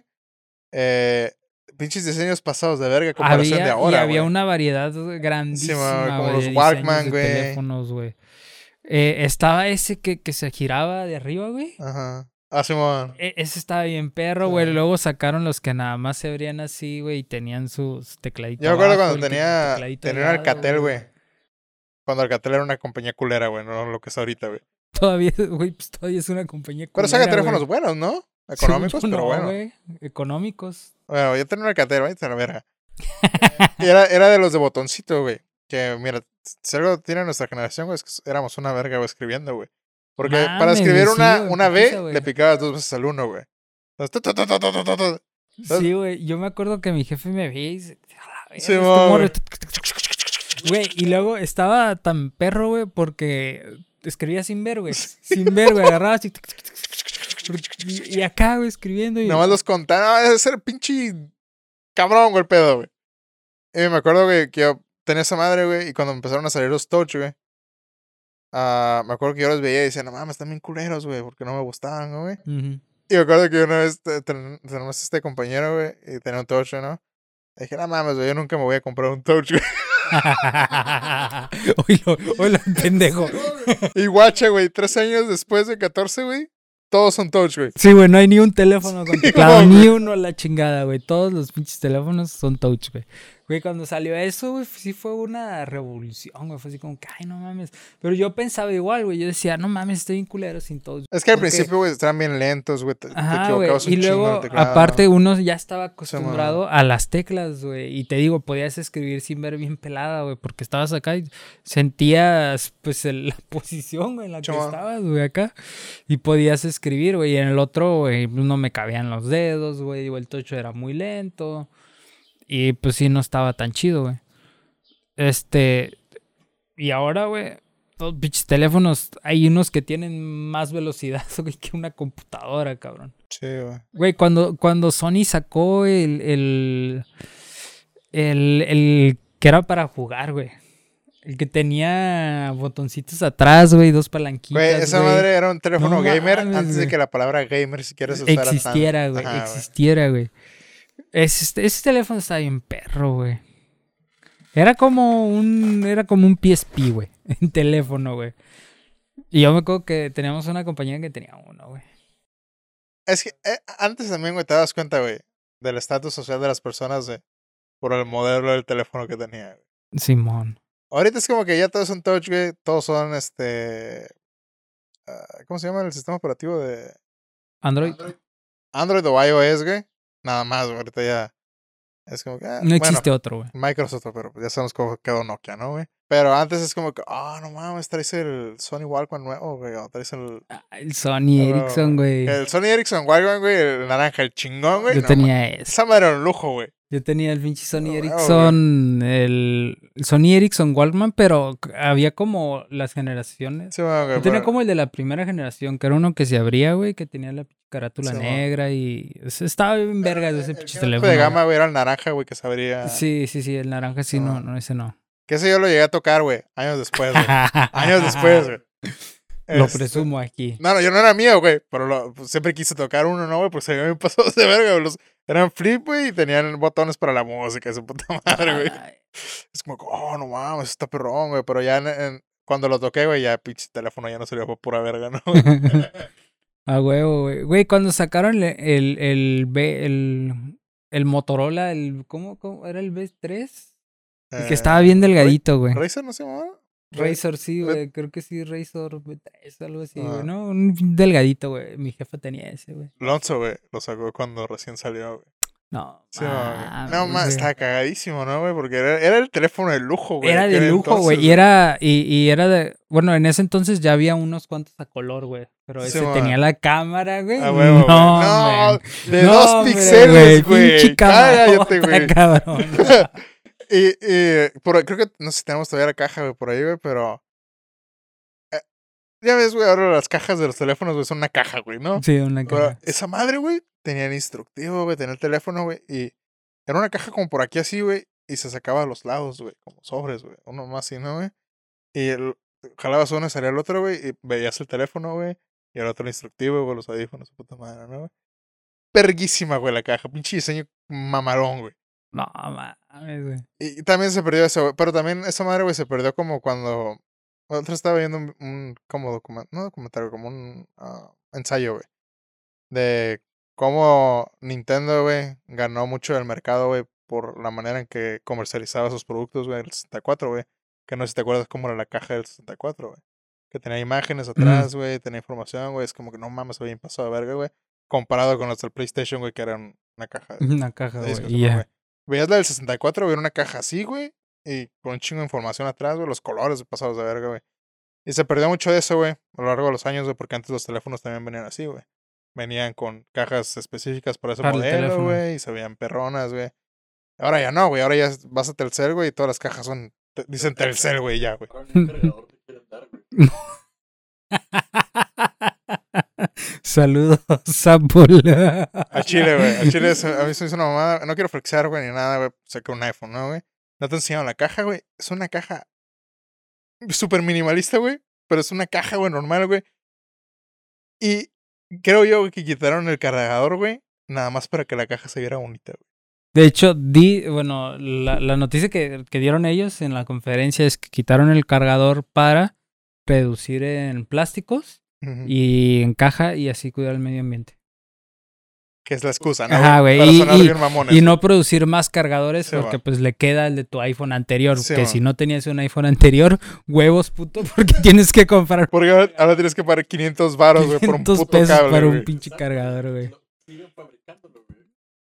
Speaker 2: Eh, pinches diseños pasados de verga, comparación
Speaker 1: había,
Speaker 2: de ahora,
Speaker 1: y había una variedad grandísima,
Speaker 2: como
Speaker 1: güey,
Speaker 2: los Walkman,
Speaker 1: teléfonos, güey. Eh, estaba ese que, que se giraba de arriba, güey.
Speaker 2: Ajá. Ah, Simón.
Speaker 1: E- ese estaba bien perro,
Speaker 2: Sí.
Speaker 1: güey. Luego sacaron los que nada más se abrían así, güey, y tenían sus tecladitos.
Speaker 2: Yo me acuerdo cuando tenía, tenía un Alcatel, güey. Cuando Alcatel era una compañía culera, güey, no lo que es ahorita, güey.
Speaker 1: Todavía, güey, pues todavía es una compañía
Speaker 2: Pero saca
Speaker 1: culera,
Speaker 2: teléfonos
Speaker 1: güey.
Speaker 2: buenos, ¿no? Económicos, pero
Speaker 1: no,
Speaker 2: bueno.
Speaker 1: güey. Económicos.
Speaker 2: Bueno, yo tenía un Alcatel, güey, la verga. era, era de los de botoncito, güey. Que, mira, si algo tiene nuestra generación, güey, es que éramos una verga, güey, escribiendo, güey. Porque para escribir
Speaker 1: sí,
Speaker 2: una,
Speaker 1: güey,
Speaker 2: una B,
Speaker 1: güey.
Speaker 2: le picabas dos veces al uno, güey.
Speaker 1: Sí, güey. Yo me acuerdo que mi jefe me veía y dice... "A la verga,
Speaker 2: Sí,
Speaker 1: este
Speaker 2: mo,
Speaker 1: morro".
Speaker 2: güey.
Speaker 1: Güey, y luego estaba tan perro, güey, porque escribía sin ver, güey. Sin ver, güey. Agarraba así... Y, y acá, güey, escribiendo. Y...
Speaker 2: Nada más los contaba. No, debe ser pinche cabrón, güey, el pedo, güey. Y me acuerdo, güey, que yo tenía esa madre, güey, y cuando empezaron a salir los touch, güey. ah, me acuerdo que yo los veía y decía, no mames, están bien culeros, güey, porque no me gustaban, güey.
Speaker 1: Ujú.
Speaker 2: Y me acuerdo que una vez te- ten- tenemos este compañero, güey, y tenía un touch, ¿no? Y dije, no mames, güey, yo nunca me voy a comprar un touch, güey.
Speaker 1: Oílo, oílo, pendejo.
Speaker 2: y guacha, güey, tres años después de 14, güey, todos son touch, güey.
Speaker 1: Sí, güey, no hay ni un teléfono con
Speaker 2: Sí,
Speaker 1: teclado,
Speaker 2: güey.
Speaker 1: ni uno a la chingada, güey. Todos los pinches teléfonos son touch, güey. Güey, cuando salió eso, güey, sí fue una revolución, güey. Fue así como que, ay, no mames. Pero yo pensaba igual, güey. Yo decía, no mames, estoy bien culero sin todo.
Speaker 2: Es que al
Speaker 1: Porque-
Speaker 2: principio, güey, estaban bien lentos, güey. Te, te
Speaker 1: Ajá, güey.
Speaker 2: un
Speaker 1: Y luego, aparte, uno ya estaba acostumbrado a las teclas, güey. Y te digo, podías escribir sin ver bien pelada, güey. Porque estabas acá y sentías, pues, el- la posición, güey, en la que estabas, güey, acá. Y podías escribir, güey. Y en el otro, güey, no me cabían los dedos, güey. O el tocho era muy lento. Y pues sí, no estaba tan chido, güey. Este. Y ahora, güey. Los pinches teléfonos, hay unos que tienen más velocidad, güey, que una computadora, cabrón.
Speaker 2: Sí, güey.
Speaker 1: Güey, cuando, cuando Sony sacó el, el, el, el que era para jugar, güey. El que tenía botoncitos atrás, güey, dos palanquitas.
Speaker 2: Güey, esa
Speaker 1: güey.
Speaker 2: madre era un teléfono
Speaker 1: No
Speaker 2: gamer
Speaker 1: mames,
Speaker 2: antes de que la palabra gamer siquiera se usara tan-
Speaker 1: existiera, güey.
Speaker 2: Ajá,
Speaker 1: Existiera, güey. Ese, ese teléfono estaba bien perro, güey. Era como un. Era como un PSP, güey. En teléfono, güey. Y yo me acuerdo que teníamos una compañía que tenía uno, güey.
Speaker 2: Es que eh, antes también, güey, te das cuenta, güey, del estatus social de las personas, güey, por el modelo del teléfono que tenía, güey.
Speaker 1: Simón.
Speaker 2: Ahorita es como que ya todos son touch, güey, todos son, este... ah, ¿Cómo se llama el sistema operativo de
Speaker 1: Android.
Speaker 2: Android o iOS, güey? Nada más, güey, ahorita ya... Es como que... ah,
Speaker 1: No
Speaker 2: bueno,
Speaker 1: existe otro, güey.
Speaker 2: Microsoft, pero ya sabemos cómo quedó Nokia, ¿no, güey? Pero antes es como que, ah, no mames, traes el Sony Walkman nuevo, güey, o traes el...
Speaker 1: Ah, El Sony
Speaker 2: Oh,
Speaker 1: Ericsson, güey.
Speaker 2: El Sony Ericsson Walkman, güey, el naranja, el chingón, güey.
Speaker 1: Yo
Speaker 2: no
Speaker 1: tenía ese.
Speaker 2: Esa madre era un lujo, güey.
Speaker 1: Yo tenía el pinche Sony
Speaker 2: Oh,
Speaker 1: Ericsson, el, el Sony Ericsson Walkman, pero había como las generaciones.
Speaker 2: Sí, bueno, güey,
Speaker 1: Yo tenía
Speaker 2: pero-
Speaker 1: como el de la primera generación, que era uno que se abría, güey, que tenía la carátula
Speaker 2: Sí,
Speaker 1: negra y o sea, estaba bien verga de ese
Speaker 2: el
Speaker 1: pinche teléfono.
Speaker 2: de gama, güey, era el naranja, güey, que se abría.
Speaker 1: Sí, sí, sí, el naranja sí, no, no, ese no.
Speaker 2: Que ese yo lo llegué a tocar, güey, años después, güey. años después, güey.
Speaker 1: Lo
Speaker 2: Este,
Speaker 1: presumo aquí.
Speaker 2: No, no, yo no era mío, güey, pero lo- pues, siempre quise tocar uno, ¿no, güey? Porque se me pasó de verga, güey. Los, eran flip, güey, y tenían botones para la música, su puta madre, güey. Es como, oh, no mames, está perrón, güey. Pero ya en- en- cuando lo toqué, güey, ya pinche teléfono ya no servía para pura verga, ¿no?
Speaker 1: A huevo, güey. Güey, cuando sacaron el, el, el, B- el, el Motorola, el, ¿cómo, cómo? ¿Era el B3? El que
Speaker 2: Eh,
Speaker 1: estaba bien delgadito, güey.
Speaker 2: ¿Razer no se llamaba?
Speaker 1: Razor, sí, güey. Creo que sí, Razor B3, algo así, güey.
Speaker 2: Ah.
Speaker 1: No, un delgadito, güey. Mi jefa tenía ese, güey.
Speaker 2: Lonzo, güey, lo sacó cuando recién salió, güey.
Speaker 1: No,
Speaker 2: Sí, no, más, estaba cagadísimo, ¿no, güey? Porque era, era el teléfono de lujo, güey.
Speaker 1: Era de lujo, güey. Y era, y, y era de. Bueno, en ese entonces ya había unos cuantos a color, güey. Pero
Speaker 2: Sí,
Speaker 1: ese
Speaker 2: man.
Speaker 1: tenía la cámara, güey.
Speaker 2: Ah,
Speaker 1: no,
Speaker 2: No,
Speaker 1: man.
Speaker 2: de
Speaker 1: No,
Speaker 2: dos píxeles, güey.
Speaker 1: Pinche
Speaker 2: Cállate,
Speaker 1: camarota,
Speaker 2: güey. y, y por, creo que, no sé si tenemos todavía la caja, güey, por ahí, güey, pero... eh, ya ves, güey, ahora las cajas de los teléfonos, güey, son una caja, güey, ¿no?
Speaker 1: Sí, una caja.
Speaker 2: esa madre, güey, tenía el instructivo, güey, tenía el teléfono, güey, y era una caja como por aquí así, güey, y se sacaba a los lados, güey, como sobres, güey, uno más así, ¿no, güey? Y el, jalabas uno y salía el otro, güey, y veías el teléfono, güey, y el otro el instructivo, güey, los audífonos, puta madre, ¿no, güey? Perguísima, güey, la caja, pinche diseño mamarón, güey.
Speaker 1: No, mames, güey.
Speaker 2: Y, también se perdió eso, güey, pero también esa madre, güey, se perdió como cuando... Otra estaba viendo un, un como documental, no documentario, como un ah, ensayo, güey. De cómo Nintendo, güey, ganó mucho del mercado, güey, por la manera en que comercializaba sus productos, güey, el 64, güey. Que no sé si te acuerdas cómo era la caja del 64, güey. Que tenía imágenes atrás, güey, tenía información, güey. Es como que no mames, bien pasado de verga, güey. Comparado con los del PlayStation, güey, que eran una caja de
Speaker 1: Una caja, güey.
Speaker 2: Veías la del 64, güey, era una caja así, güey. Y con un chingo de información atrás, güey. Los colores pasados de verga, güey. Y se perdió mucho de eso, güey, a lo largo de los años, güey, porque antes los teléfonos también venían así, güey. Venían con cajas específicas para ese
Speaker 1: Para
Speaker 2: modelo, güey, y se veían perronas, güey. Ahora ya no, güey, ahora ya vas a Telcel, güey, y todas las cajas son, te- dicen Telcel, güey, ya, güey.
Speaker 3: Ahora ni un cargador te quieren dar, güey.
Speaker 1: Saludos, Apple.
Speaker 2: A Chile, güey, a Chile a mí se me hizo una mamada, no quiero flexear, güey, ni nada, güey, saqué un iPhone, ¿no, güey? No te enseñaron la caja, güey, es una caja súper minimalista, güey, pero es una caja, güey, normal, güey. Y creo yo güey, que quitaron el cargador, güey, nada más para que la caja se viera bonita, güey.
Speaker 1: De hecho, di, bueno, la, la noticia que, que dieron ellos en la conferencia es que quitaron el cargador para reducir en plásticos
Speaker 2: Ujú.
Speaker 1: y en caja y así cuidar el medio ambiente.
Speaker 2: que es la excusa, ¿no?
Speaker 1: Ajá, güey, y- y-. Y no producir más cargadores
Speaker 2: Sí,
Speaker 1: porque
Speaker 2: va.
Speaker 1: pues le queda el de tu iPhone anterior.
Speaker 2: Sí,
Speaker 1: que
Speaker 2: va.
Speaker 1: si no tenías un iPhone anterior, huevos puto, porque tienes que comprar
Speaker 2: Porque ahora, ahora tienes que pagar 500 baros, güey, por un
Speaker 1: 500
Speaker 2: puto
Speaker 1: pesos
Speaker 2: cable,
Speaker 1: para un
Speaker 2: güey.
Speaker 1: pinche cargador, güey.
Speaker 3: Siguen fabricándolo, güey.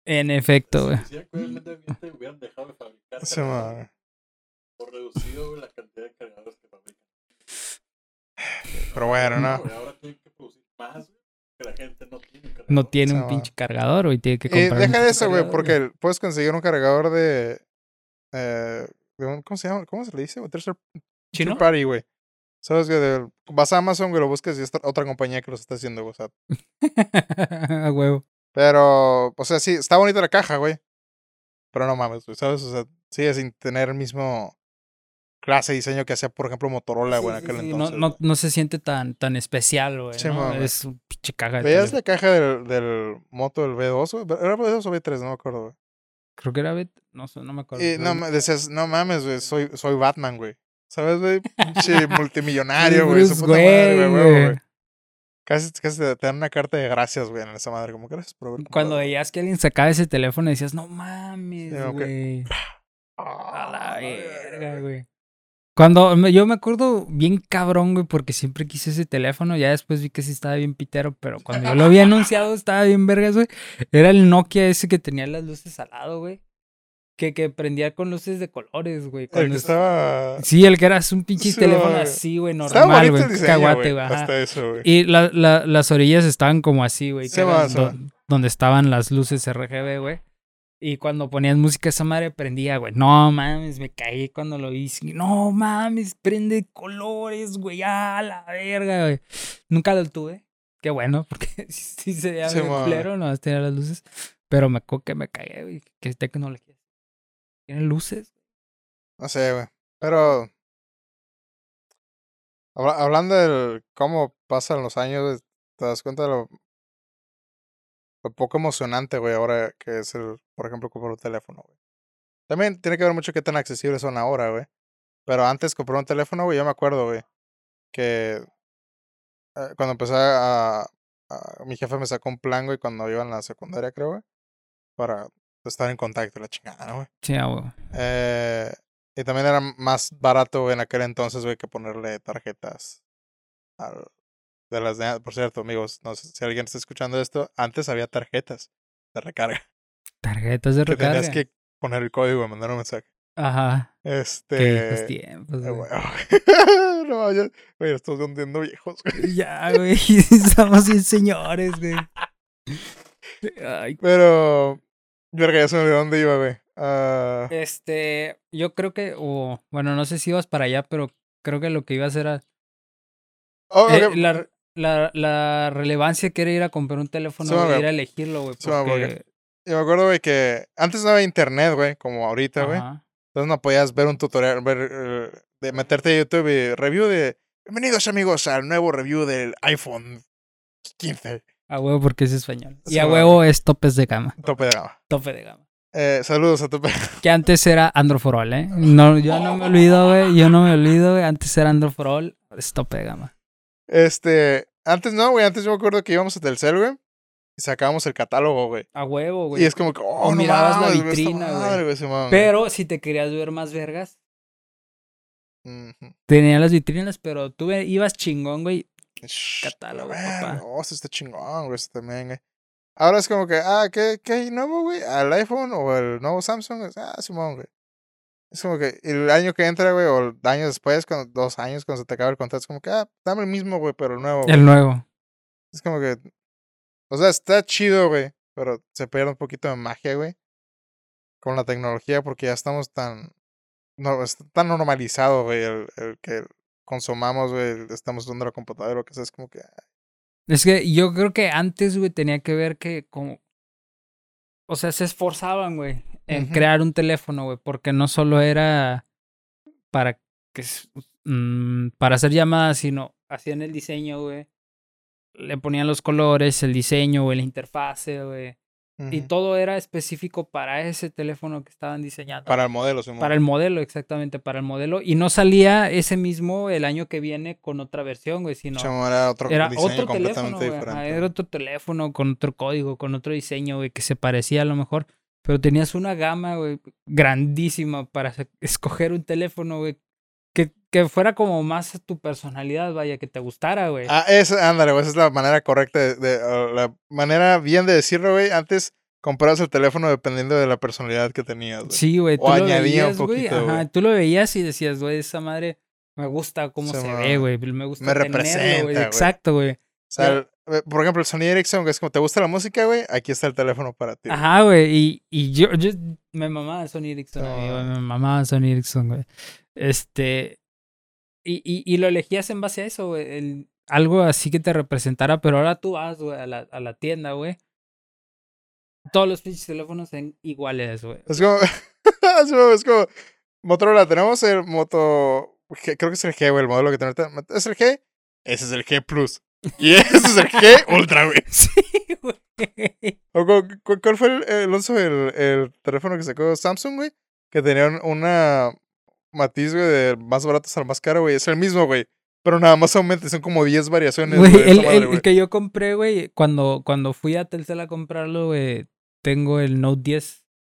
Speaker 1: En efecto, güey.
Speaker 3: Si hicieran con el medio ambiente, hubieran dejado de fabricar.
Speaker 2: Sí,
Speaker 3: cargadores,
Speaker 2: man.
Speaker 3: O reducido güey, la cantidad de cargadores.
Speaker 2: Pero bueno, no.
Speaker 3: Ahora tienen que producir más, güey, que la gente no tiene. cargador.
Speaker 1: No tiene un pinche cargador, güey. Tiene que comprar. un
Speaker 2: deja de eso, güey, porque puedes conseguir un cargador de. eh, de un- ¿Cómo se llama? ¿Cómo se le dice? Un tercer
Speaker 1: ¿Chino?
Speaker 2: party, güey. ¿Sabes? Que de- vas a Amazon, güey, lo buscas y es otra- otra compañía que los está haciendo, güey. O sea,
Speaker 1: A huevo.
Speaker 2: pero, o sea, sí, está bonita la caja, güey. Pero no mames, güey, ¿sabes? O sea, sigue sin tener el mismo clase de diseño que hacía, por ejemplo, Motorola, güey, en aquel
Speaker 1: sí,
Speaker 2: entonces.
Speaker 1: No, no, no se siente tan, tan especial, güey.
Speaker 2: Sí,
Speaker 1: ¿no? Es un pinche caga de
Speaker 2: ¿Veías la caja del, del moto del V2? güey? ¿Era V2 o V3? No me acuerdo, güey.
Speaker 1: Creo que era Bet. No sé, no me acuerdo.
Speaker 2: Y no, decías, no mames, güey, soy, soy Batman, güey. ¿Sabes, güey? Pinche multimillonario, güey. Su puta madre, güey,
Speaker 1: güey.
Speaker 2: güey. Casi, casi te, dan una carta de gracias, güey, en esa madre. Como gracias por haber
Speaker 1: Cuando
Speaker 2: comprado".
Speaker 1: veías que alguien sacaba ese teléfono decías, no mames, güey. A
Speaker 2: Ah,
Speaker 1: la verga, güey. Cuando me- yo me acuerdo bien cabrón, güey, porque siempre quise ese teléfono. Ya después vi que sí estaba bien pitero, pero cuando yo lo había anunciado estaba bien vergas, güey. Era el Nokia ese que tenía las luces al lado, güey. Que, que prendía con luces de colores, güey.
Speaker 2: El que
Speaker 1: es-
Speaker 2: estaba.
Speaker 1: Sí, el que era un pinche
Speaker 2: Sí,
Speaker 1: teléfono
Speaker 2: güey.
Speaker 1: así, güey, normal, güey.
Speaker 2: diseño,
Speaker 1: Cacahuate,
Speaker 2: güey. Hasta eso, güey.
Speaker 1: Y la- la- las orillas estaban como así, güey.
Speaker 2: Sí,
Speaker 1: que
Speaker 2: va,
Speaker 1: eran do- donde estaban las luces RGB, güey. Y cuando ponías música, esa madre prendía, güey. No mames, me caí cuando lo hice. No mames, prende colores, güey. A la verga, güey. Nunca lo tuve. Qué bueno, porque sí se veía
Speaker 2: Sí,
Speaker 1: culero, no tenía las luces. Pero me co que me cagué, güey. ¿Qué tecnología? ¿Tienen luces?
Speaker 2: No sé, güey. Pero. habla- hablando de cómo pasan los años, güey, te das cuenta de lo, lo poco emocionante, güey, ahora que es el, por ejemplo, comprar un teléfono, güey. También tiene que ver mucho qué tan accesibles son ahora, güey. Pero antes comprar un teléfono, güey, yo me acuerdo, güey, que eh, cuando empecé a, a- Mi jefe me sacó un plan, güey, cuando iba en la secundaria, creo, güey, para estar en contacto, la chingada, ¿no, güey.
Speaker 1: Sí, güey.
Speaker 2: Eh, y también era más barato güey, en aquel entonces, güey, que ponerle tarjetas al- de las de, por cierto, amigos, no sé si alguien está escuchando esto, antes había tarjetas de recarga,
Speaker 1: Tarjetas de
Speaker 2: que
Speaker 1: recarga.
Speaker 2: tenías que poner el código y mandar un mensaje.
Speaker 1: Ajá.
Speaker 2: Este,
Speaker 1: Qué tiempos,
Speaker 2: eh,
Speaker 1: güey.
Speaker 2: no, ya, güey, estoy hundiendo viejos. güey.
Speaker 1: Ya, güey. Estamos bien señores, güey. Ay,
Speaker 2: Pero, verga, ya se me olvidó dónde iba, güey. Ah,
Speaker 1: Este, yo creo que, o bueno, no sé si ibas para allá, pero creo que lo que ibas era
Speaker 2: oh,
Speaker 1: eh,
Speaker 2: ok,
Speaker 1: la, la, la relevancia que era ir a comprar un teléfono güey. ir a elegirlo, güey, Porque,
Speaker 2: Yo me acuerdo, güey, que antes no había internet, güey, como ahorita, güey. Entonces no podías ver un tutorial, ver, eh, de meterte a YouTube y review de... Bienvenidos amigos al nuevo review del iPhone 15.
Speaker 1: A huevo porque es español. Y a huevo es topes de gama.
Speaker 2: Tope de gama.
Speaker 1: Tope de gama.
Speaker 2: Eh, saludos a tope.
Speaker 1: Que antes era Android for All, ¿eh? No, yo no me olvido, güey. Yo no me olvido, güey. Antes era Android for All. Es tope de gama.
Speaker 2: Este, antes no, güey, antes yo me acuerdo que íbamos a Telcel, güey, sacábamos el catálogo, güey.
Speaker 1: A huevo, güey.
Speaker 2: Y es como que, oh, no
Speaker 1: mirabas la
Speaker 2: mames, esta
Speaker 1: vitrina, güey.
Speaker 2: madre, güey, Simón, güey.
Speaker 1: Pero si te querías ver más vergas,
Speaker 2: Ujú.
Speaker 1: tenía las vitrinas, pero tú ibas chingón, güey.
Speaker 2: Shh,
Speaker 1: Catálogo, papá.
Speaker 2: Oh, esto está chingón, güey, esto también, güey. Ahora es como que, ah, ¿qué, qué hay nuevo, güey? ¿Al iPhone o el nuevo Samsung? Ah, Simón, güey. Es como que el año que entra, güey, o el año después, cuando, dos años, cuando se te acaba el contrato, es como que, ah, dame el mismo, güey, pero el nuevo. güey.
Speaker 1: El nuevo.
Speaker 2: Es como que, o sea, está chido, güey, pero se pierde un poquito de magia, güey, con la tecnología, porque ya estamos tan, no, es tan normalizado, güey, el, el que consumamos, güey, estamos usando la computadora, que sea, es como que,
Speaker 1: Es que yo creo que antes, güey, tenía que ver que como... O sea, se esforzaban, güey, en crear un teléfono, güey, porque no solo era para que s- mm, para hacer llamadas, sino hacían el diseño, güey. Le ponían los colores, el diseño, güey, la interfase, güey. Y todo era específico para ese teléfono que estaban diseñando.
Speaker 2: Para el modelo, Simón.
Speaker 1: Para el modelo, exactamente, para el modelo. Y no salía ese mismo el año que viene con otra versión, güey, sino
Speaker 2: Simón, era otro
Speaker 1: era
Speaker 2: diseño
Speaker 1: otro teléfono, güey.
Speaker 2: diferente.
Speaker 1: Era otro teléfono con otro código, con otro diseño, güey, que se parecía a lo mejor. Pero tenías una gama, güey, grandísima para escoger un teléfono, güey, que, fuera como más tu personalidad, vaya, que te gustara, güey.
Speaker 2: Ah, esa, ándale, güey, esa es la manera correcta, de, la manera bien de decirlo, güey. Antes comprabas el teléfono dependiendo de la personalidad que tenías, güey.
Speaker 1: Sí, güey,
Speaker 2: O añadía un
Speaker 1: veías, güey,
Speaker 2: poquito,
Speaker 1: ajá, tú lo veías y decías, güey, esa madre me gusta cómo
Speaker 2: Se
Speaker 1: ve, güey, me gusta
Speaker 2: me
Speaker 1: tenerlo,
Speaker 2: representa,
Speaker 1: güey.
Speaker 2: güey.
Speaker 1: Exacto, güey.
Speaker 2: O sea, el- eh, por ejemplo, el Sony Ericsson, que es como, ¿te gusta la música, güey? Aquí está el teléfono para ti. güey.
Speaker 1: Ajá, güey. Y, y yo, yo me mamaba Sony Ericsson, güey,
Speaker 2: Ah.
Speaker 1: me mamaba Sony Ericsson, güey. Este. Y, y, y lo elegías en base a eso, güey. el- algo así que te representara, pero ahora tú vas, güey, a la, a la tienda, güey. Todos los pinches teléfonos son iguales, güey.
Speaker 2: Es como, es como, Motorola, tenemos el Moto, creo que es el G, güey, el modelo que tenemos. ¿Es el G? Ese es el G Plus. Y ese es el G Ultra, güey.
Speaker 1: Sí, güey.
Speaker 2: ¿Cuál fue el, el, Alonso, el, el teléfono que sacó Samsung, güey? Que tenía un- una matiz, güey, de más baratos al más caro, güey. Es el mismo, güey. Pero nada más aumenta, son como 10 variaciones.
Speaker 1: Güey, el,
Speaker 2: madre,
Speaker 1: el- que yo compré, güey, cuando, cuando fui a Telcel a comprarlo, güey, tengo el Note 10.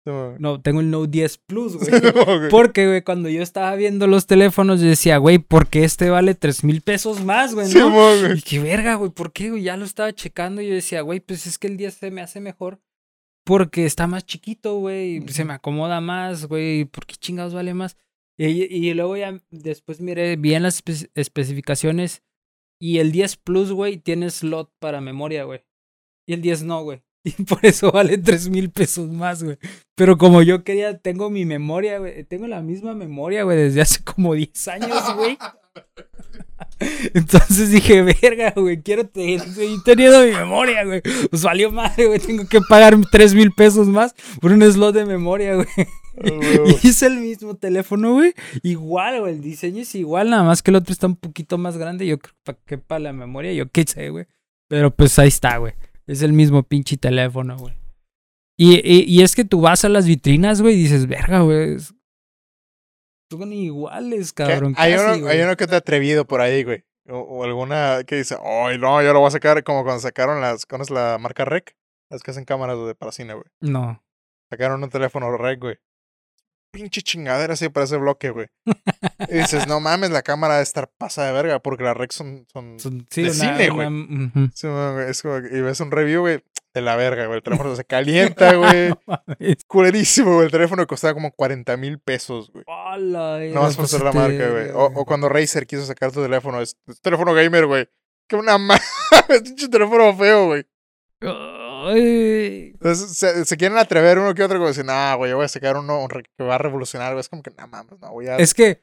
Speaker 2: Sí, güey.
Speaker 1: No, tengo el Note 10 Plus, güey. Porque, güey, cuando yo estaba viendo los teléfonos, yo decía, güey, ¿por qué este vale tres mil pesos más, güey?
Speaker 2: Sí,
Speaker 1: ¿no?
Speaker 2: güey.
Speaker 1: Y qué verga, güey, ¿por qué, güey? Ya lo estaba checando y yo decía, güey, pues es que el 10 se me hace mejor porque está más chiquito, güey, se me acomoda más, güey, ¿por qué chingados vale más? Y, y luego ya después miré bien las espe- especificaciones y el 10 Plus, güey, tiene slot para memoria, güey. Y el 10 no, güey. Y por eso vale tres mil pesos más, güey. Pero como yo quería, tengo mi memoria, güey. Tengo la misma memoria, güey, desde hace como 10 años, güey. Entonces dije, verga, güey, quiero te- seguir teniendo mi memoria, güey. Pues valió madre, güey. Tengo que pagar tres mil pesos más por un slot de memoria, güey. Y es el mismo teléfono, güey. Igual, güey. El diseño es igual, nada más que el otro está un poquito más grande. Yo creo pa- que para la memoria, yo qué sé, güey. Pero pues ahí está, güey. Es el mismo pinche teléfono, güey. Y, y, y es que tú vas a las vitrinas, güey, y dices, verga, güey. Son iguales, cabrón.
Speaker 2: hay, uno, hay uno que te ha atrevido por ahí, güey. O, o alguna que dice, ay, no, yo lo voy a sacar como cuando sacaron las, ¿conoces la marca Rec? Las que hacen cámaras de para cine, güey.
Speaker 1: No.
Speaker 2: Sacaron un teléfono Rec, güey. Pinche chingadera así para ese bloque, güey. Y dices, no mames, la cámara debe estar pasada de verga, porque las Rec son... son...
Speaker 1: Son- sí,
Speaker 2: De
Speaker 1: una-
Speaker 2: cine, güey.
Speaker 1: una-.
Speaker 2: Sí, güey, es como que- y ves un review, güey, de la verga, güey. El teléfono se calienta, güey. Culerísimo, güey. El teléfono costaba como 40 mil pesos, güey. No más por ser la marca, güey. O, o cuando Razer quiso sacar tu teléfono, es, es teléfono gamer, güey. Que una madre, pinche teléfono feo, güey.
Speaker 1: Ay,
Speaker 2: Entonces se, se quieren atrever uno que otro, como decir, nah, güey, yo voy a sacar uno que va a revolucionar, güey. Es como que, nah, mames, no, voy a.
Speaker 1: Es que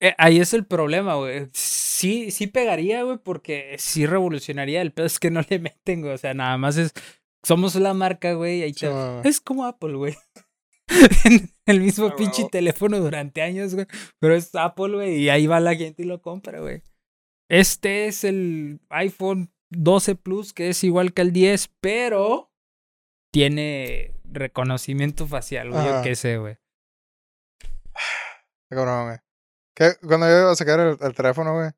Speaker 1: eh, ahí es el problema, güey. Sí, sí pegaría, güey, porque sí revolucionaría. El pedo es que no le meten, güey. O sea, nada más es. Somos la marca, güey. ahí
Speaker 2: Sí,
Speaker 1: te-
Speaker 2: güey.
Speaker 1: Es como Apple, güey. el mismo
Speaker 2: Ah,
Speaker 1: pinche teléfono durante años, güey. Pero es Apple, güey. Y ahí va la gente y lo compra, güey. Este es el iPhone 12 Plus, que es igual que el 10, pero tiene reconocimiento facial, güey. Yo qué sé, güey.
Speaker 2: Qué cabrón, güey. Que cuando yo iba a sacar el, el teléfono, güey,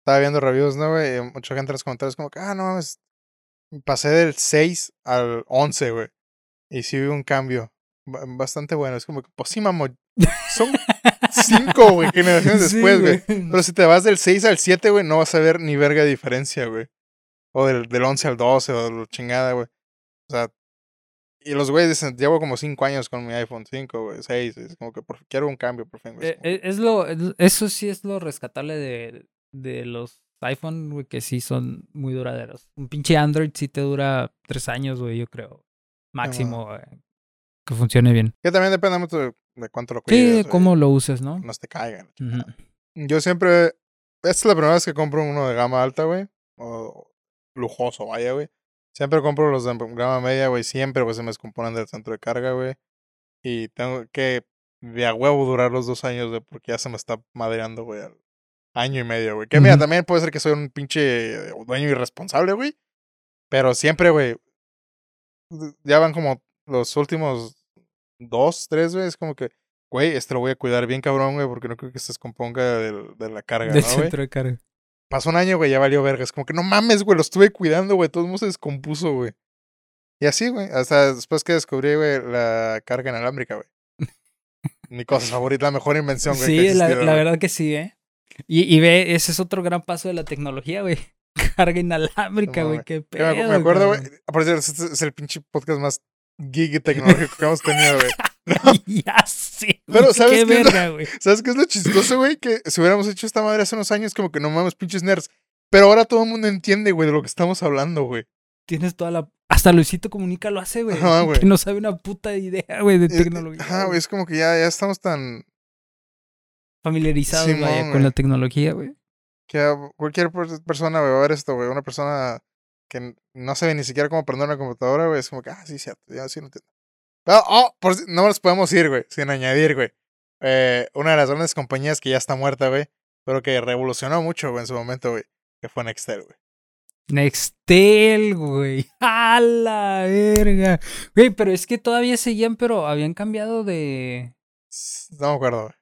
Speaker 2: estaba viendo reviews, ¿no, güey? Y mucha gente en los comentarios como que, ah, no mames, pasé del 6 al 11, güey. Y sí vi un cambio ba- bastante bueno. Es como que, pues sí, mamo, son 5, güey, generaciones
Speaker 1: Sí,
Speaker 2: después, güey. Pero si te vas del 6 al 7, güey, no vas a ver ni verga de diferencia, güey. O del, del 11 al 12, o de lo chingada, güey. O sea, y los güeyes dicen, llevo como 5 años con mi iPhone 5, güey, 6. Es como que por- quiero un cambio, por fin, güey.
Speaker 1: Eh, eh, es lo, es- eso sí es lo rescatable de, de los iPhone, güey, que sí son muy duraderos. Un pinche Android sí te dura tres años, güey, yo creo. Máximo, güey, que funcione bien.
Speaker 2: Que también depende mucho de, de cuánto lo
Speaker 1: Sí,
Speaker 2: cuides.
Speaker 1: de
Speaker 2: güey,
Speaker 1: cómo lo uses, ¿no?
Speaker 2: No te caigan. Yo siempre. Esta es la primera vez que compro uno de gama alta, güey. O lujoso, vaya, güey. Siempre compro los de gama media, güey. Siempre, pues se me descomponen del centro de carga, güey. Y tengo que de a huevo durar los dos años, güey, porque ya se me está madreando, güey, al año y medio, güey. Que mira, también puede ser que soy un pinche dueño irresponsable, güey. Pero siempre, güey. ya van como los últimos dos, tres, güey. Es como que, güey, este lo voy a cuidar bien cabrón, güey, porque no creo que se descomponga del- de, la carga,
Speaker 1: Del
Speaker 2: ¿no, güey?
Speaker 1: centro de carga.
Speaker 2: Pasó un año, güey, ya valió verga. Es como que no mames, güey, lo estuve cuidando, güey. Todo el mundo se descompuso, güey. Y así, güey. Hasta después que descubrí, güey, la carga inalámbrica, güey. Mi cosa favorita, la mejor invención, güey.
Speaker 1: Sí, la,
Speaker 2: existiera,
Speaker 1: la verdad que sí, ¿eh? Y, y ve, ese es otro gran paso de la tecnología, güey. Carga inalámbrica, güey. Qué pedo.
Speaker 2: me, acuerdo, güey. Por cierto, este es el pinche podcast más y tecnológico que hemos tenido, güey.
Speaker 1: ya sé.
Speaker 2: Pero, ¿sabes
Speaker 1: qué
Speaker 2: qué lo-
Speaker 1: verga, güey.
Speaker 2: ¿Sabes qué es lo chistoso, güey? Que si hubiéramos hecho esta madre hace unos años, como que no mames, pinches nerds. Pero ahora todo el mundo entiende, güey, de lo que estamos hablando, güey.
Speaker 1: Tienes toda la. Hasta Luisito Comunica lo hace, güey.
Speaker 2: Ajá, güey.
Speaker 1: Que no sabe una puta idea, güey, de
Speaker 2: Eh,
Speaker 1: tecnología.
Speaker 2: Ajá, güey, es como que ya, ya estamos tan.
Speaker 1: Familiarizados,
Speaker 2: Simón,
Speaker 1: vaya,
Speaker 2: güey.
Speaker 1: con la tecnología, güey.
Speaker 2: Que cualquier per- persona, güey, va a ver esto, güey. Una persona que no sabe ni siquiera cómo prender una computadora, güey. Es como que, ah, sí, cierto, ya sí lo entiendo. Pero, oh, por no nos podemos ir, güey, sin añadir, güey. Eh, una de las grandes compañías que ya está muerta, güey. Pero que revolucionó mucho, güey, en su momento, güey. Que fue Nextel, güey.
Speaker 1: Nextel, güey. A la verga. Güey, pero es que todavía seguían, pero habían cambiado de.
Speaker 2: No me acuerdo, güey.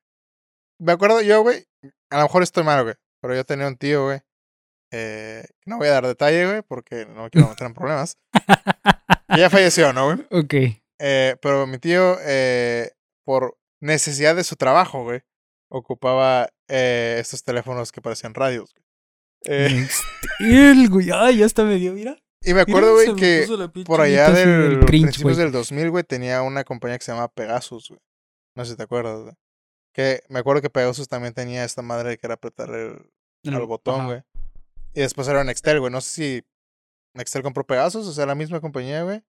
Speaker 2: Me acuerdo yo, güey. A lo mejor estoy mal, güey. Pero yo tenía un tío, güey. Eh, no voy a dar detalle, güey, porque no me quiero meter en problemas. Ya falleció, ¿no, güey?
Speaker 1: Ok.
Speaker 2: Eh, pero mi tío, eh, por necesidad de su trabajo, güey, ocupaba eh, estos teléfonos que parecían radios. güey. Eh,
Speaker 1: güey. Ay, ya hasta me dio, mira.
Speaker 2: y me acuerdo, güey, que por allá del principios del 2000, güey, tenía una compañía que se llamaba Pegasus, güey. No sé si te acuerdas, güey. Que me acuerdo que Pegasus también tenía esta madre que era apretar el, al botón, güey. Y después era Nextel, güey. No sé si Nextel compró Pegasus, o sea, la misma compañía, güey.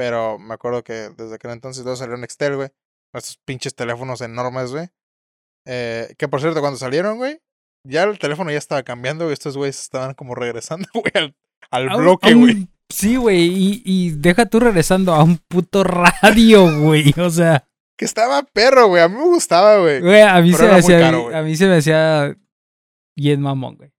Speaker 2: Pero me acuerdo que desde aquel entonces todo salió Nextel, güey. Estos pinches teléfonos enormes, güey. Eh, que por cierto, cuando salieron, güey, ya el teléfono ya estaba cambiando, güey. Estos güeyes estaban como regresando, güey, al, al
Speaker 1: A un-
Speaker 2: bloque,
Speaker 1: un-
Speaker 2: güey.
Speaker 1: Sí, güey. Y, y deja tú regresando a un puto radio, güey. O sea,
Speaker 2: Que estaba perro, güey. A mí me gustaba, güey.
Speaker 1: güey, a mí
Speaker 2: Pero
Speaker 1: se me hacía.
Speaker 2: caro,
Speaker 1: a mí se me hacía. Bien mamón, güey.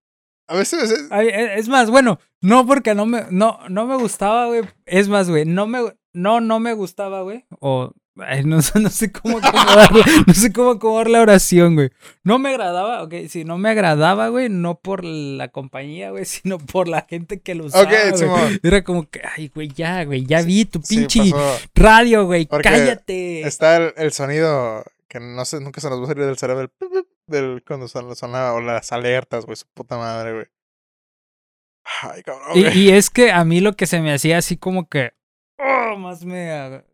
Speaker 2: A veces es-
Speaker 1: Ay, e- Es más, bueno, no porque no me, no, no me gustaba, güey. Es más, güey, no me, no, no me gustaba, güey. O, ay, no, sé- no sé cómo acomodarla, no sé cómo acomodar la oración, güey. No me agradaba, ok, sí, no me agradaba, güey, no por la compañía, güey, sino por la gente que lo usaba,
Speaker 2: Ok,
Speaker 1: güey. Era como que, ay, güey, ya, güey, ya vi tu pinche radio, güey,
Speaker 2: Porque
Speaker 1: cállate.
Speaker 2: Está el, el sonido que no sé, nunca se nos va a salir del cerebro. Del, cuando son, sonaba, o las alertas, güey, su puta madre, güey. Ay, cabrón,
Speaker 1: Y, y es que a mí lo que se me hacía así como que oh, más me ag-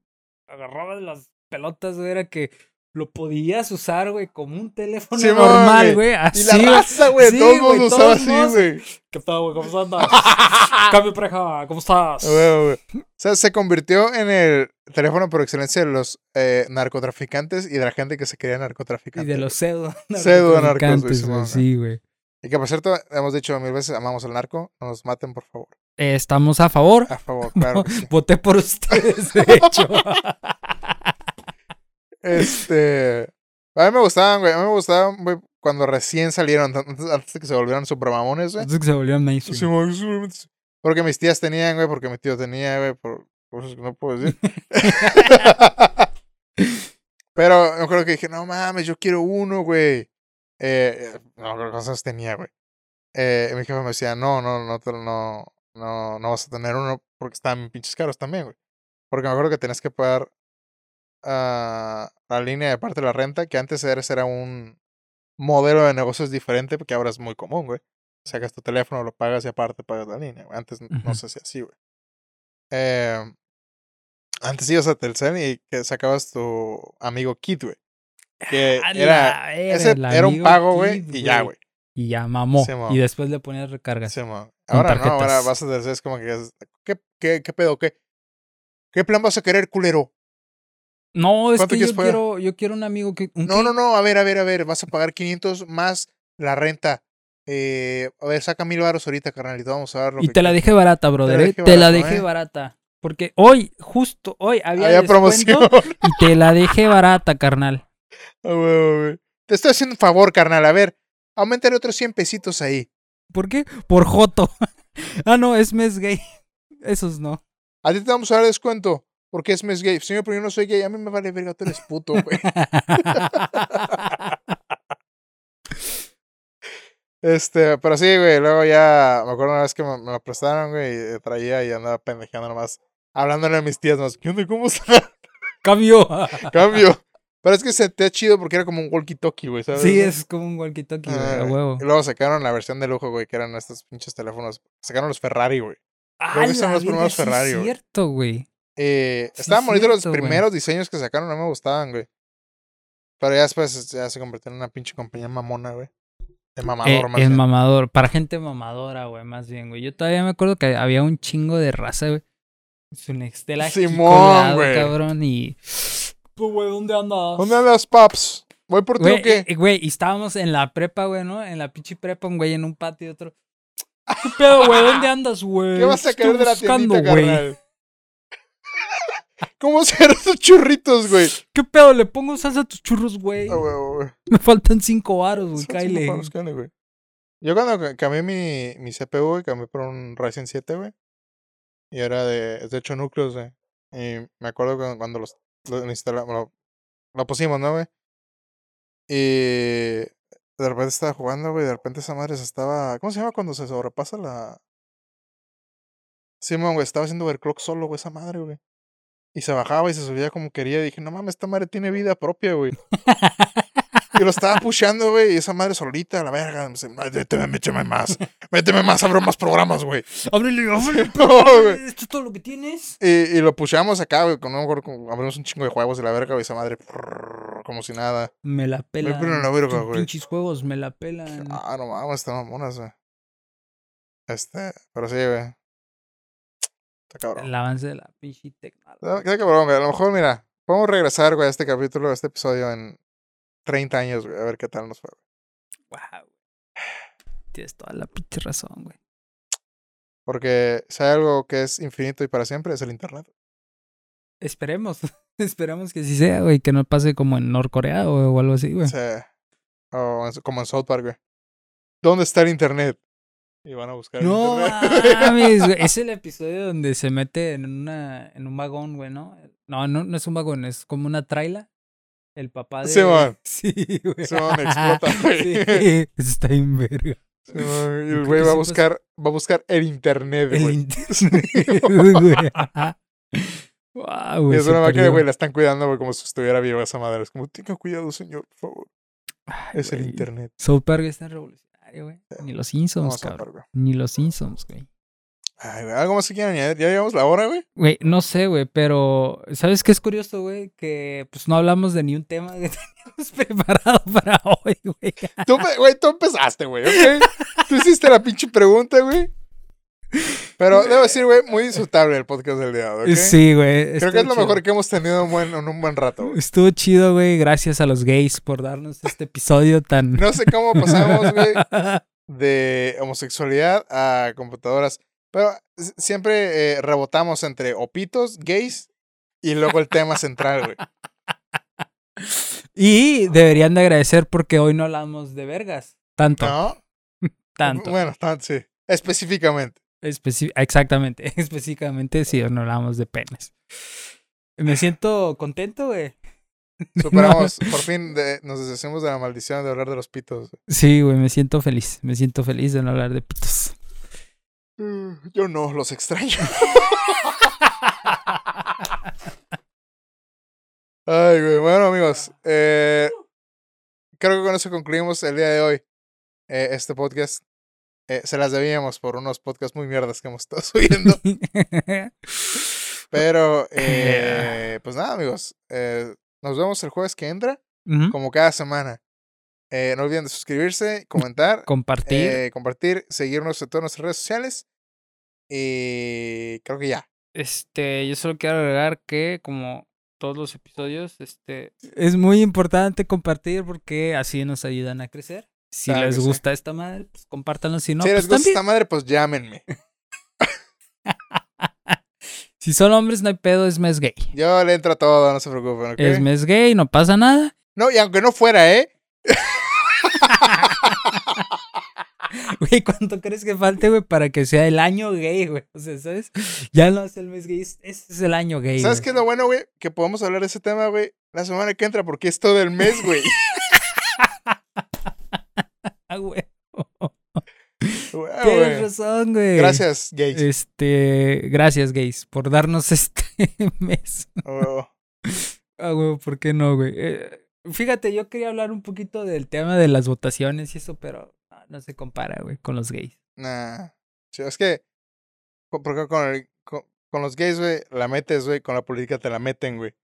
Speaker 1: agarraba de las pelotas, güey, era que lo podías usar, güey, como un teléfono normal,
Speaker 2: güey.
Speaker 1: güey.
Speaker 2: Y
Speaker 1: Así,
Speaker 2: la raza, güey,
Speaker 1: Sí,
Speaker 2: todo el usaba así, güey.
Speaker 1: ¿Qué tal, güey? ¿Cómo andas? Cambio pareja, ¿cómo estás?
Speaker 2: O sea, se convirtió en el teléfono por excelencia de los eh, narcotraficantes y de la gente que se quería
Speaker 1: Y
Speaker 2: narcotraficante.
Speaker 1: de los pseudo
Speaker 2: Pseudo
Speaker 1: narcotraficantes,
Speaker 2: Simón,
Speaker 1: güey, Sí, güey.
Speaker 2: Y que, por cierto, hemos dicho mil veces, amamos al narco. No nos maten, por favor.
Speaker 1: Eh, Estamos a favor.
Speaker 2: A favor, claro sí.
Speaker 1: Voté por ustedes, de hecho.
Speaker 2: Este. A mí me gustaban, güey. A mí me gustaban, güey, cuando recién salieron, antes, antes de que se volvieran super mamones, güey.
Speaker 1: Entonces que se volvió mainstream.
Speaker 2: Porque mis tías tenían, güey, porque mi tío tenía, güey, por cosas que no puedo decir. Pero me acuerdo que dije, no mames, yo quiero uno, güey. Eh, no, ¿qué cosas tenía, güey? Eh, mi jefe me decía, no, no, no, no, no, no vas a tener uno porque están pinches caros también, güey. Porque me acuerdo que tenías que pagar ah, la línea de parte de la renta, que antes era, un modelo de negocios diferente, porque ahora es muy común, güey. Sacas tu teléfono, lo pagas y aparte pagas la línea, güey. Antes no se hacía así, güey. Eh, antes ibas a Telcel y que sacabas tu amigo Kit, güey. Que era, ese era un pago, güey, y ya, güey.
Speaker 1: Y ya mamó. Y después le ponías recargas.
Speaker 2: Sí, Ahora no, ahora vas a Telcel, es como que, ¿qué, qué, qué pedo, qué? ¿Qué plan vas a querer, culero?
Speaker 1: No, es
Speaker 2: ¿Cuánto
Speaker 1: que yo
Speaker 2: pagar?
Speaker 1: quiero, yo quiero un amigo que. un
Speaker 2: No, no, no, a ver, a ver, a ver, vas a pagar 500 más la renta. Eh, a ver, saca mil baros ahorita, carnalito, vamos a ver lo
Speaker 1: Y
Speaker 2: que
Speaker 1: te la dejé barata, brother.
Speaker 2: la
Speaker 1: eh,
Speaker 2: dejé
Speaker 1: Te la
Speaker 2: barata,
Speaker 1: dejé
Speaker 2: ¿eh?
Speaker 1: barata. Porque hoy, justo hoy, había,
Speaker 2: promoción.
Speaker 1: y te la dejé barata, carnal.
Speaker 2: Te estoy haciendo un favor, carnal. A ver, aumentale otros 100 pesitos ahí.
Speaker 1: ¿Por qué? Por Joto. ah, no, es mes gay. Esos no.
Speaker 2: A ti te vamos a dar descuento porque es mes gay. Señor, pero yo no soy gay. A mí me vale verga, tú eres puto, güey. Este, pero sí, güey. Luego ya me acuerdo una vez que me, me lo prestaron, güey, y traía y andaba pendejando nomás. Hablándole a mis tías más. ¿Qué onda? ¿Cómo está?
Speaker 1: Cambio.
Speaker 2: Cambio. Pero es que se te chido porque era como un walkie-talkie, güey, ¿sabes?
Speaker 1: Sí, es como un walkie-talkie, güey, a huevo.
Speaker 2: Y luego sacaron la versión de lujo, güey, que eran estos pinches teléfonos. Sacaron los Ferrari, güey.
Speaker 1: Ah,
Speaker 2: los primeros
Speaker 1: sí es
Speaker 2: Ferrari, güey.
Speaker 1: cierto, güey.
Speaker 2: Eh,
Speaker 1: Sí,
Speaker 2: estaban bonitos los primeros diseños que sacaron, no me gustaban, güey. Pero ya después ya se convirtió en una pinche compañía mamona, güey. De mamador,
Speaker 1: Eh,
Speaker 2: más
Speaker 1: es
Speaker 2: bien.
Speaker 1: mamador. Para gente mamadora, güey, más bien, güey. Yo todavía me acuerdo que había un chingo de raza, güey. Su Nextel aquí
Speaker 2: Simón, güey.
Speaker 1: cabrón, y... Güey, ¿dónde andas?
Speaker 2: ¿Dónde andas, paps? ¿Voy por ti
Speaker 1: Güey,
Speaker 2: o qué?
Speaker 1: eh, güey, y estábamos en la prepa, güey, ¿no? En la pinche prepa, un güey en un patio y otro... ¿Qué pedo, güey? ¿Dónde andas, güey?
Speaker 2: ¿Qué vas a
Speaker 1: Estoy
Speaker 2: querer de la
Speaker 1: buscando,
Speaker 2: tiendita, carnal? ¿Cómo hacer esos churritos, güey?
Speaker 1: ¿Qué pedo? Le pongo salsa a tus churros, güey.
Speaker 2: Ah, güey, güey.
Speaker 1: Me faltan cinco varos, güey. Cáile.
Speaker 2: güey. Yo cuando ca- cambié mi, mi CPU, güey, cambié por un Ryzen 7, güey. Y era de, es de 8 núcleos, güey. Y me acuerdo cuando, cuando los, lo instalamos, lo, pusimos, ¿no, güey? Y de repente estaba jugando, güey, de repente esa madre se estaba, ¿cómo se llama cuando se sobrepasa la... Simón, güey, estaba haciendo overclock solo, güey, esa madre, güey. Y se bajaba y se subía como quería. Y dije, no mames, esta madre tiene vida propia, güey. Y lo estaba pusheando, güey, y esa madre solita, la verga. Me dice, méteme, méteme más. Méteme más, abro más programas, güey.
Speaker 1: Ábrele, ábrele.
Speaker 2: No.
Speaker 1: ¿Esto es todo lo que tienes?
Speaker 2: Y, y lo pusheamos acá, güey, con, me con- abrimos un chingo de juegos y la verga, güey, esa madre, prrr, como si nada.
Speaker 1: Me la pelan.
Speaker 2: pelan la verga, güey.
Speaker 1: Pinches juegos, me la pelan.
Speaker 2: Ah, no mames, están mamonas, güey. Este, pero sí, güey. Está cabrón.
Speaker 1: El avance de la pinche tecnología.
Speaker 2: Está cabrón, güey. A lo mejor, mira, podemos regresar, güey, a este capítulo, a este episodio en 30 años, güey, a ver qué tal nos fue, güey.
Speaker 1: Wow. Tienes toda la pinche razón, güey.
Speaker 2: Porque si hay algo que es infinito y para siempre, es el internet.
Speaker 1: Esperemos. Esperemos que sí sea, güey. Que no pase como en Norcorea o, o algo así, güey.
Speaker 2: O sea, o como en South Park, güey. ¿Dónde está el internet? Y van a buscar el
Speaker 1: No
Speaker 2: internet.
Speaker 1: mames, güey. Es el episodio donde se mete en una en un vagón, güey, ¿no? No, no, no es un vagón, es como una traila. El papá de.
Speaker 2: Simón.
Speaker 1: Sí, güey.
Speaker 2: Simón, explota, güey.
Speaker 1: Sí, eso está en verga.
Speaker 2: Sí, y el güey va a buscar, va a buscar el internet,
Speaker 1: El
Speaker 2: güey.
Speaker 1: internet, güey. Wow,
Speaker 2: es una máquina, güey, la están cuidando, güey, como si estuviera viva esa madre. Es como, tenga cuidado, señor, por favor.
Speaker 1: Ay,
Speaker 2: Es el internet.
Speaker 1: South Park es tan revolucionario, güey. Ni los Simpsons,
Speaker 2: a
Speaker 1: cabrón. Ni los Simpsons, güey.
Speaker 2: Ay, güey, ¿algo más que quieran añadir? ¿Ya llegamos la hora, güey?
Speaker 1: Güey, no sé, güey, pero ¿sabes qué es curioso, güey? Que pues no hablamos de ni un tema que teníamos preparado para hoy, güey.
Speaker 2: Tú, güey, tú empezaste, güey, ¿ok? Tú hiciste la pinche pregunta, güey. Pero debo decir, güey, muy disfrutable el podcast del día, ¿ok?
Speaker 1: Sí, güey.
Speaker 2: Creo que es lo
Speaker 1: chido.
Speaker 2: mejor que hemos tenido en, buen- en un buen rato.
Speaker 1: Estuvo chido, güey. Gracias a los gays por darnos este episodio tan...
Speaker 2: No sé cómo pasamos, güey, de homosexualidad a computadoras. Pero siempre eh, rebotamos entre opitos, gays y luego el tema central, güey.
Speaker 1: y deberían de agradecer porque hoy no hablamos de vergas. Tanto,
Speaker 2: ¿No?
Speaker 1: tanto.
Speaker 2: Bueno, tan- sí. Específicamente.
Speaker 1: Exactamente, específicamente sí, no hablamos de penes. Me siento contento, güey.
Speaker 2: Superamos, por fin de- nos deshacemos de la maldición de hablar de los pitos.
Speaker 1: Sí, güey, me siento feliz. Me siento feliz de no hablar de pitos.
Speaker 2: Mm, Yo no, los extraño. Ay, güey. Bueno, amigos. eh, creo que con eso concluimos el día de hoy. eh, este podcast. Eh, se las debíamos por unos podcasts muy mierdas que hemos estado subiendo. Pero, eh, pues nada, amigos. eh, nos vemos el jueves que entra, como cada semana. Eh, no olviden de suscribirse, comentar,
Speaker 1: Compartir.
Speaker 2: eh, compartir, seguirnos en todas nuestras redes sociales. Y creo que ya.
Speaker 1: Este, yo solo quiero agregar que, como todos los episodios, este, es muy importante compartir porque así nos ayudan a crecer. Si
Speaker 2: Claro
Speaker 1: les
Speaker 2: que sí.
Speaker 1: gusta esta madre, pues compártanlo. Si no,
Speaker 2: si
Speaker 1: pues
Speaker 2: les gusta
Speaker 1: también.
Speaker 2: esta madre, pues llámenme.
Speaker 1: Si son hombres, no hay pedo, es mes gay.
Speaker 2: Yo le entro a todo, no se preocupen, ¿ok?
Speaker 1: Es mes gay, no pasa nada.
Speaker 2: No, y aunque no fuera, ¿eh?
Speaker 1: Güey, ¿cuánto crees que falte, güey, para que sea el año gay, güey? O sea, ¿sabes? Ya no es el mes gay, es- este es el año gay.
Speaker 2: ¿Sabes qué es lo bueno, güey? Que podemos hablar de ese tema, güey, la semana que entra, porque es todo el mes, güey.
Speaker 1: Ah, güey. Tienes
Speaker 2: güey.
Speaker 1: razón, güey.
Speaker 2: Gracias, gays.
Speaker 1: Este, gracias, gays, por darnos este mes.
Speaker 2: Oh,
Speaker 1: Ah, güey, ¿por qué no, güey? Eh, fíjate, yo quería hablar un poquito del tema de las votaciones y eso, pero no se compara, güey, con los gays.
Speaker 2: nah. Sí, es que, porque con, el- con, con los gays, güey, la metes, güey, con la política te la meten, güey.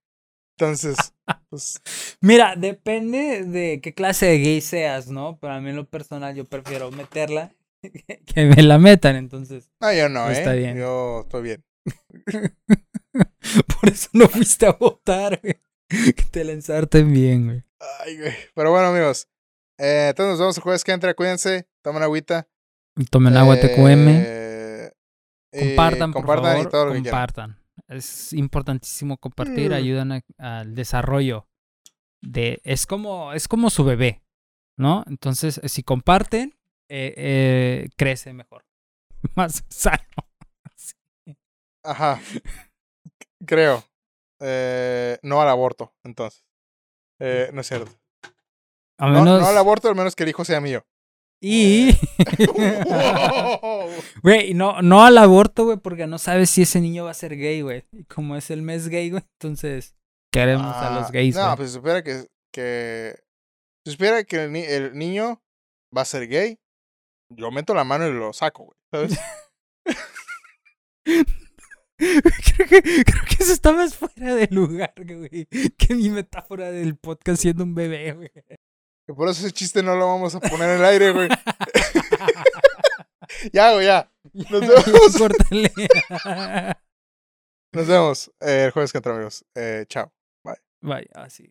Speaker 2: Entonces, pues,
Speaker 1: Mira, depende de qué clase de gay seas, ¿no? Pero a mí en lo personal yo prefiero meterla que me la metan, entonces.
Speaker 2: no, yo no, ¿eh?
Speaker 1: Está bien.
Speaker 2: Yo estoy bien.
Speaker 1: Por eso no fuiste a votar, güey. Que te la ensarten bien, güey.
Speaker 2: Ay, güey. Pero bueno, amigos. Eh, entonces nos vemos el jueves que entra. Cuídense. Tomen agüita.
Speaker 1: Tomen agua TQM.
Speaker 2: eh,
Speaker 1: Compartan, por
Speaker 2: compartan
Speaker 1: favor.
Speaker 2: y todo lo que quieran.
Speaker 1: compartan. Es importantísimo compartir,
Speaker 2: Mm.
Speaker 1: ayudan a- al desarrollo de es como es como su bebé, ¿no? Entonces, si comparten, eh, eh, crece mejor, más sano.
Speaker 2: Ajá. Creo. No al aborto, entonces. Eh, no es cierto.
Speaker 1: A
Speaker 2: No,
Speaker 1: menos
Speaker 2: no al aborto, al menos que el hijo sea mío.
Speaker 1: y
Speaker 2: Wow.
Speaker 1: güey, no no al aborto, güey, porque no sabes si ese niño va a ser gay, güey. Y como es el mes gay, güey, entonces queremos a los
Speaker 2: Ah,
Speaker 1: gays,
Speaker 2: No,
Speaker 1: güey.
Speaker 2: pues espera que. que se espera que el, ni- el niño va a ser gay. Yo meto la mano y lo saco, güey. ¿Sabes?
Speaker 1: creo, que, creo que eso está más fuera de lugar, güey, que mi metáfora del podcast siendo un bebé, güey.
Speaker 2: Que por eso ese chiste no lo vamos a poner en el aire, güey. ya, güey, ya. Nos vemos.
Speaker 1: Córtale.
Speaker 2: Nos vemos eh, el jueves que entra, amigos. Eh, chao.
Speaker 1: Vaya, así.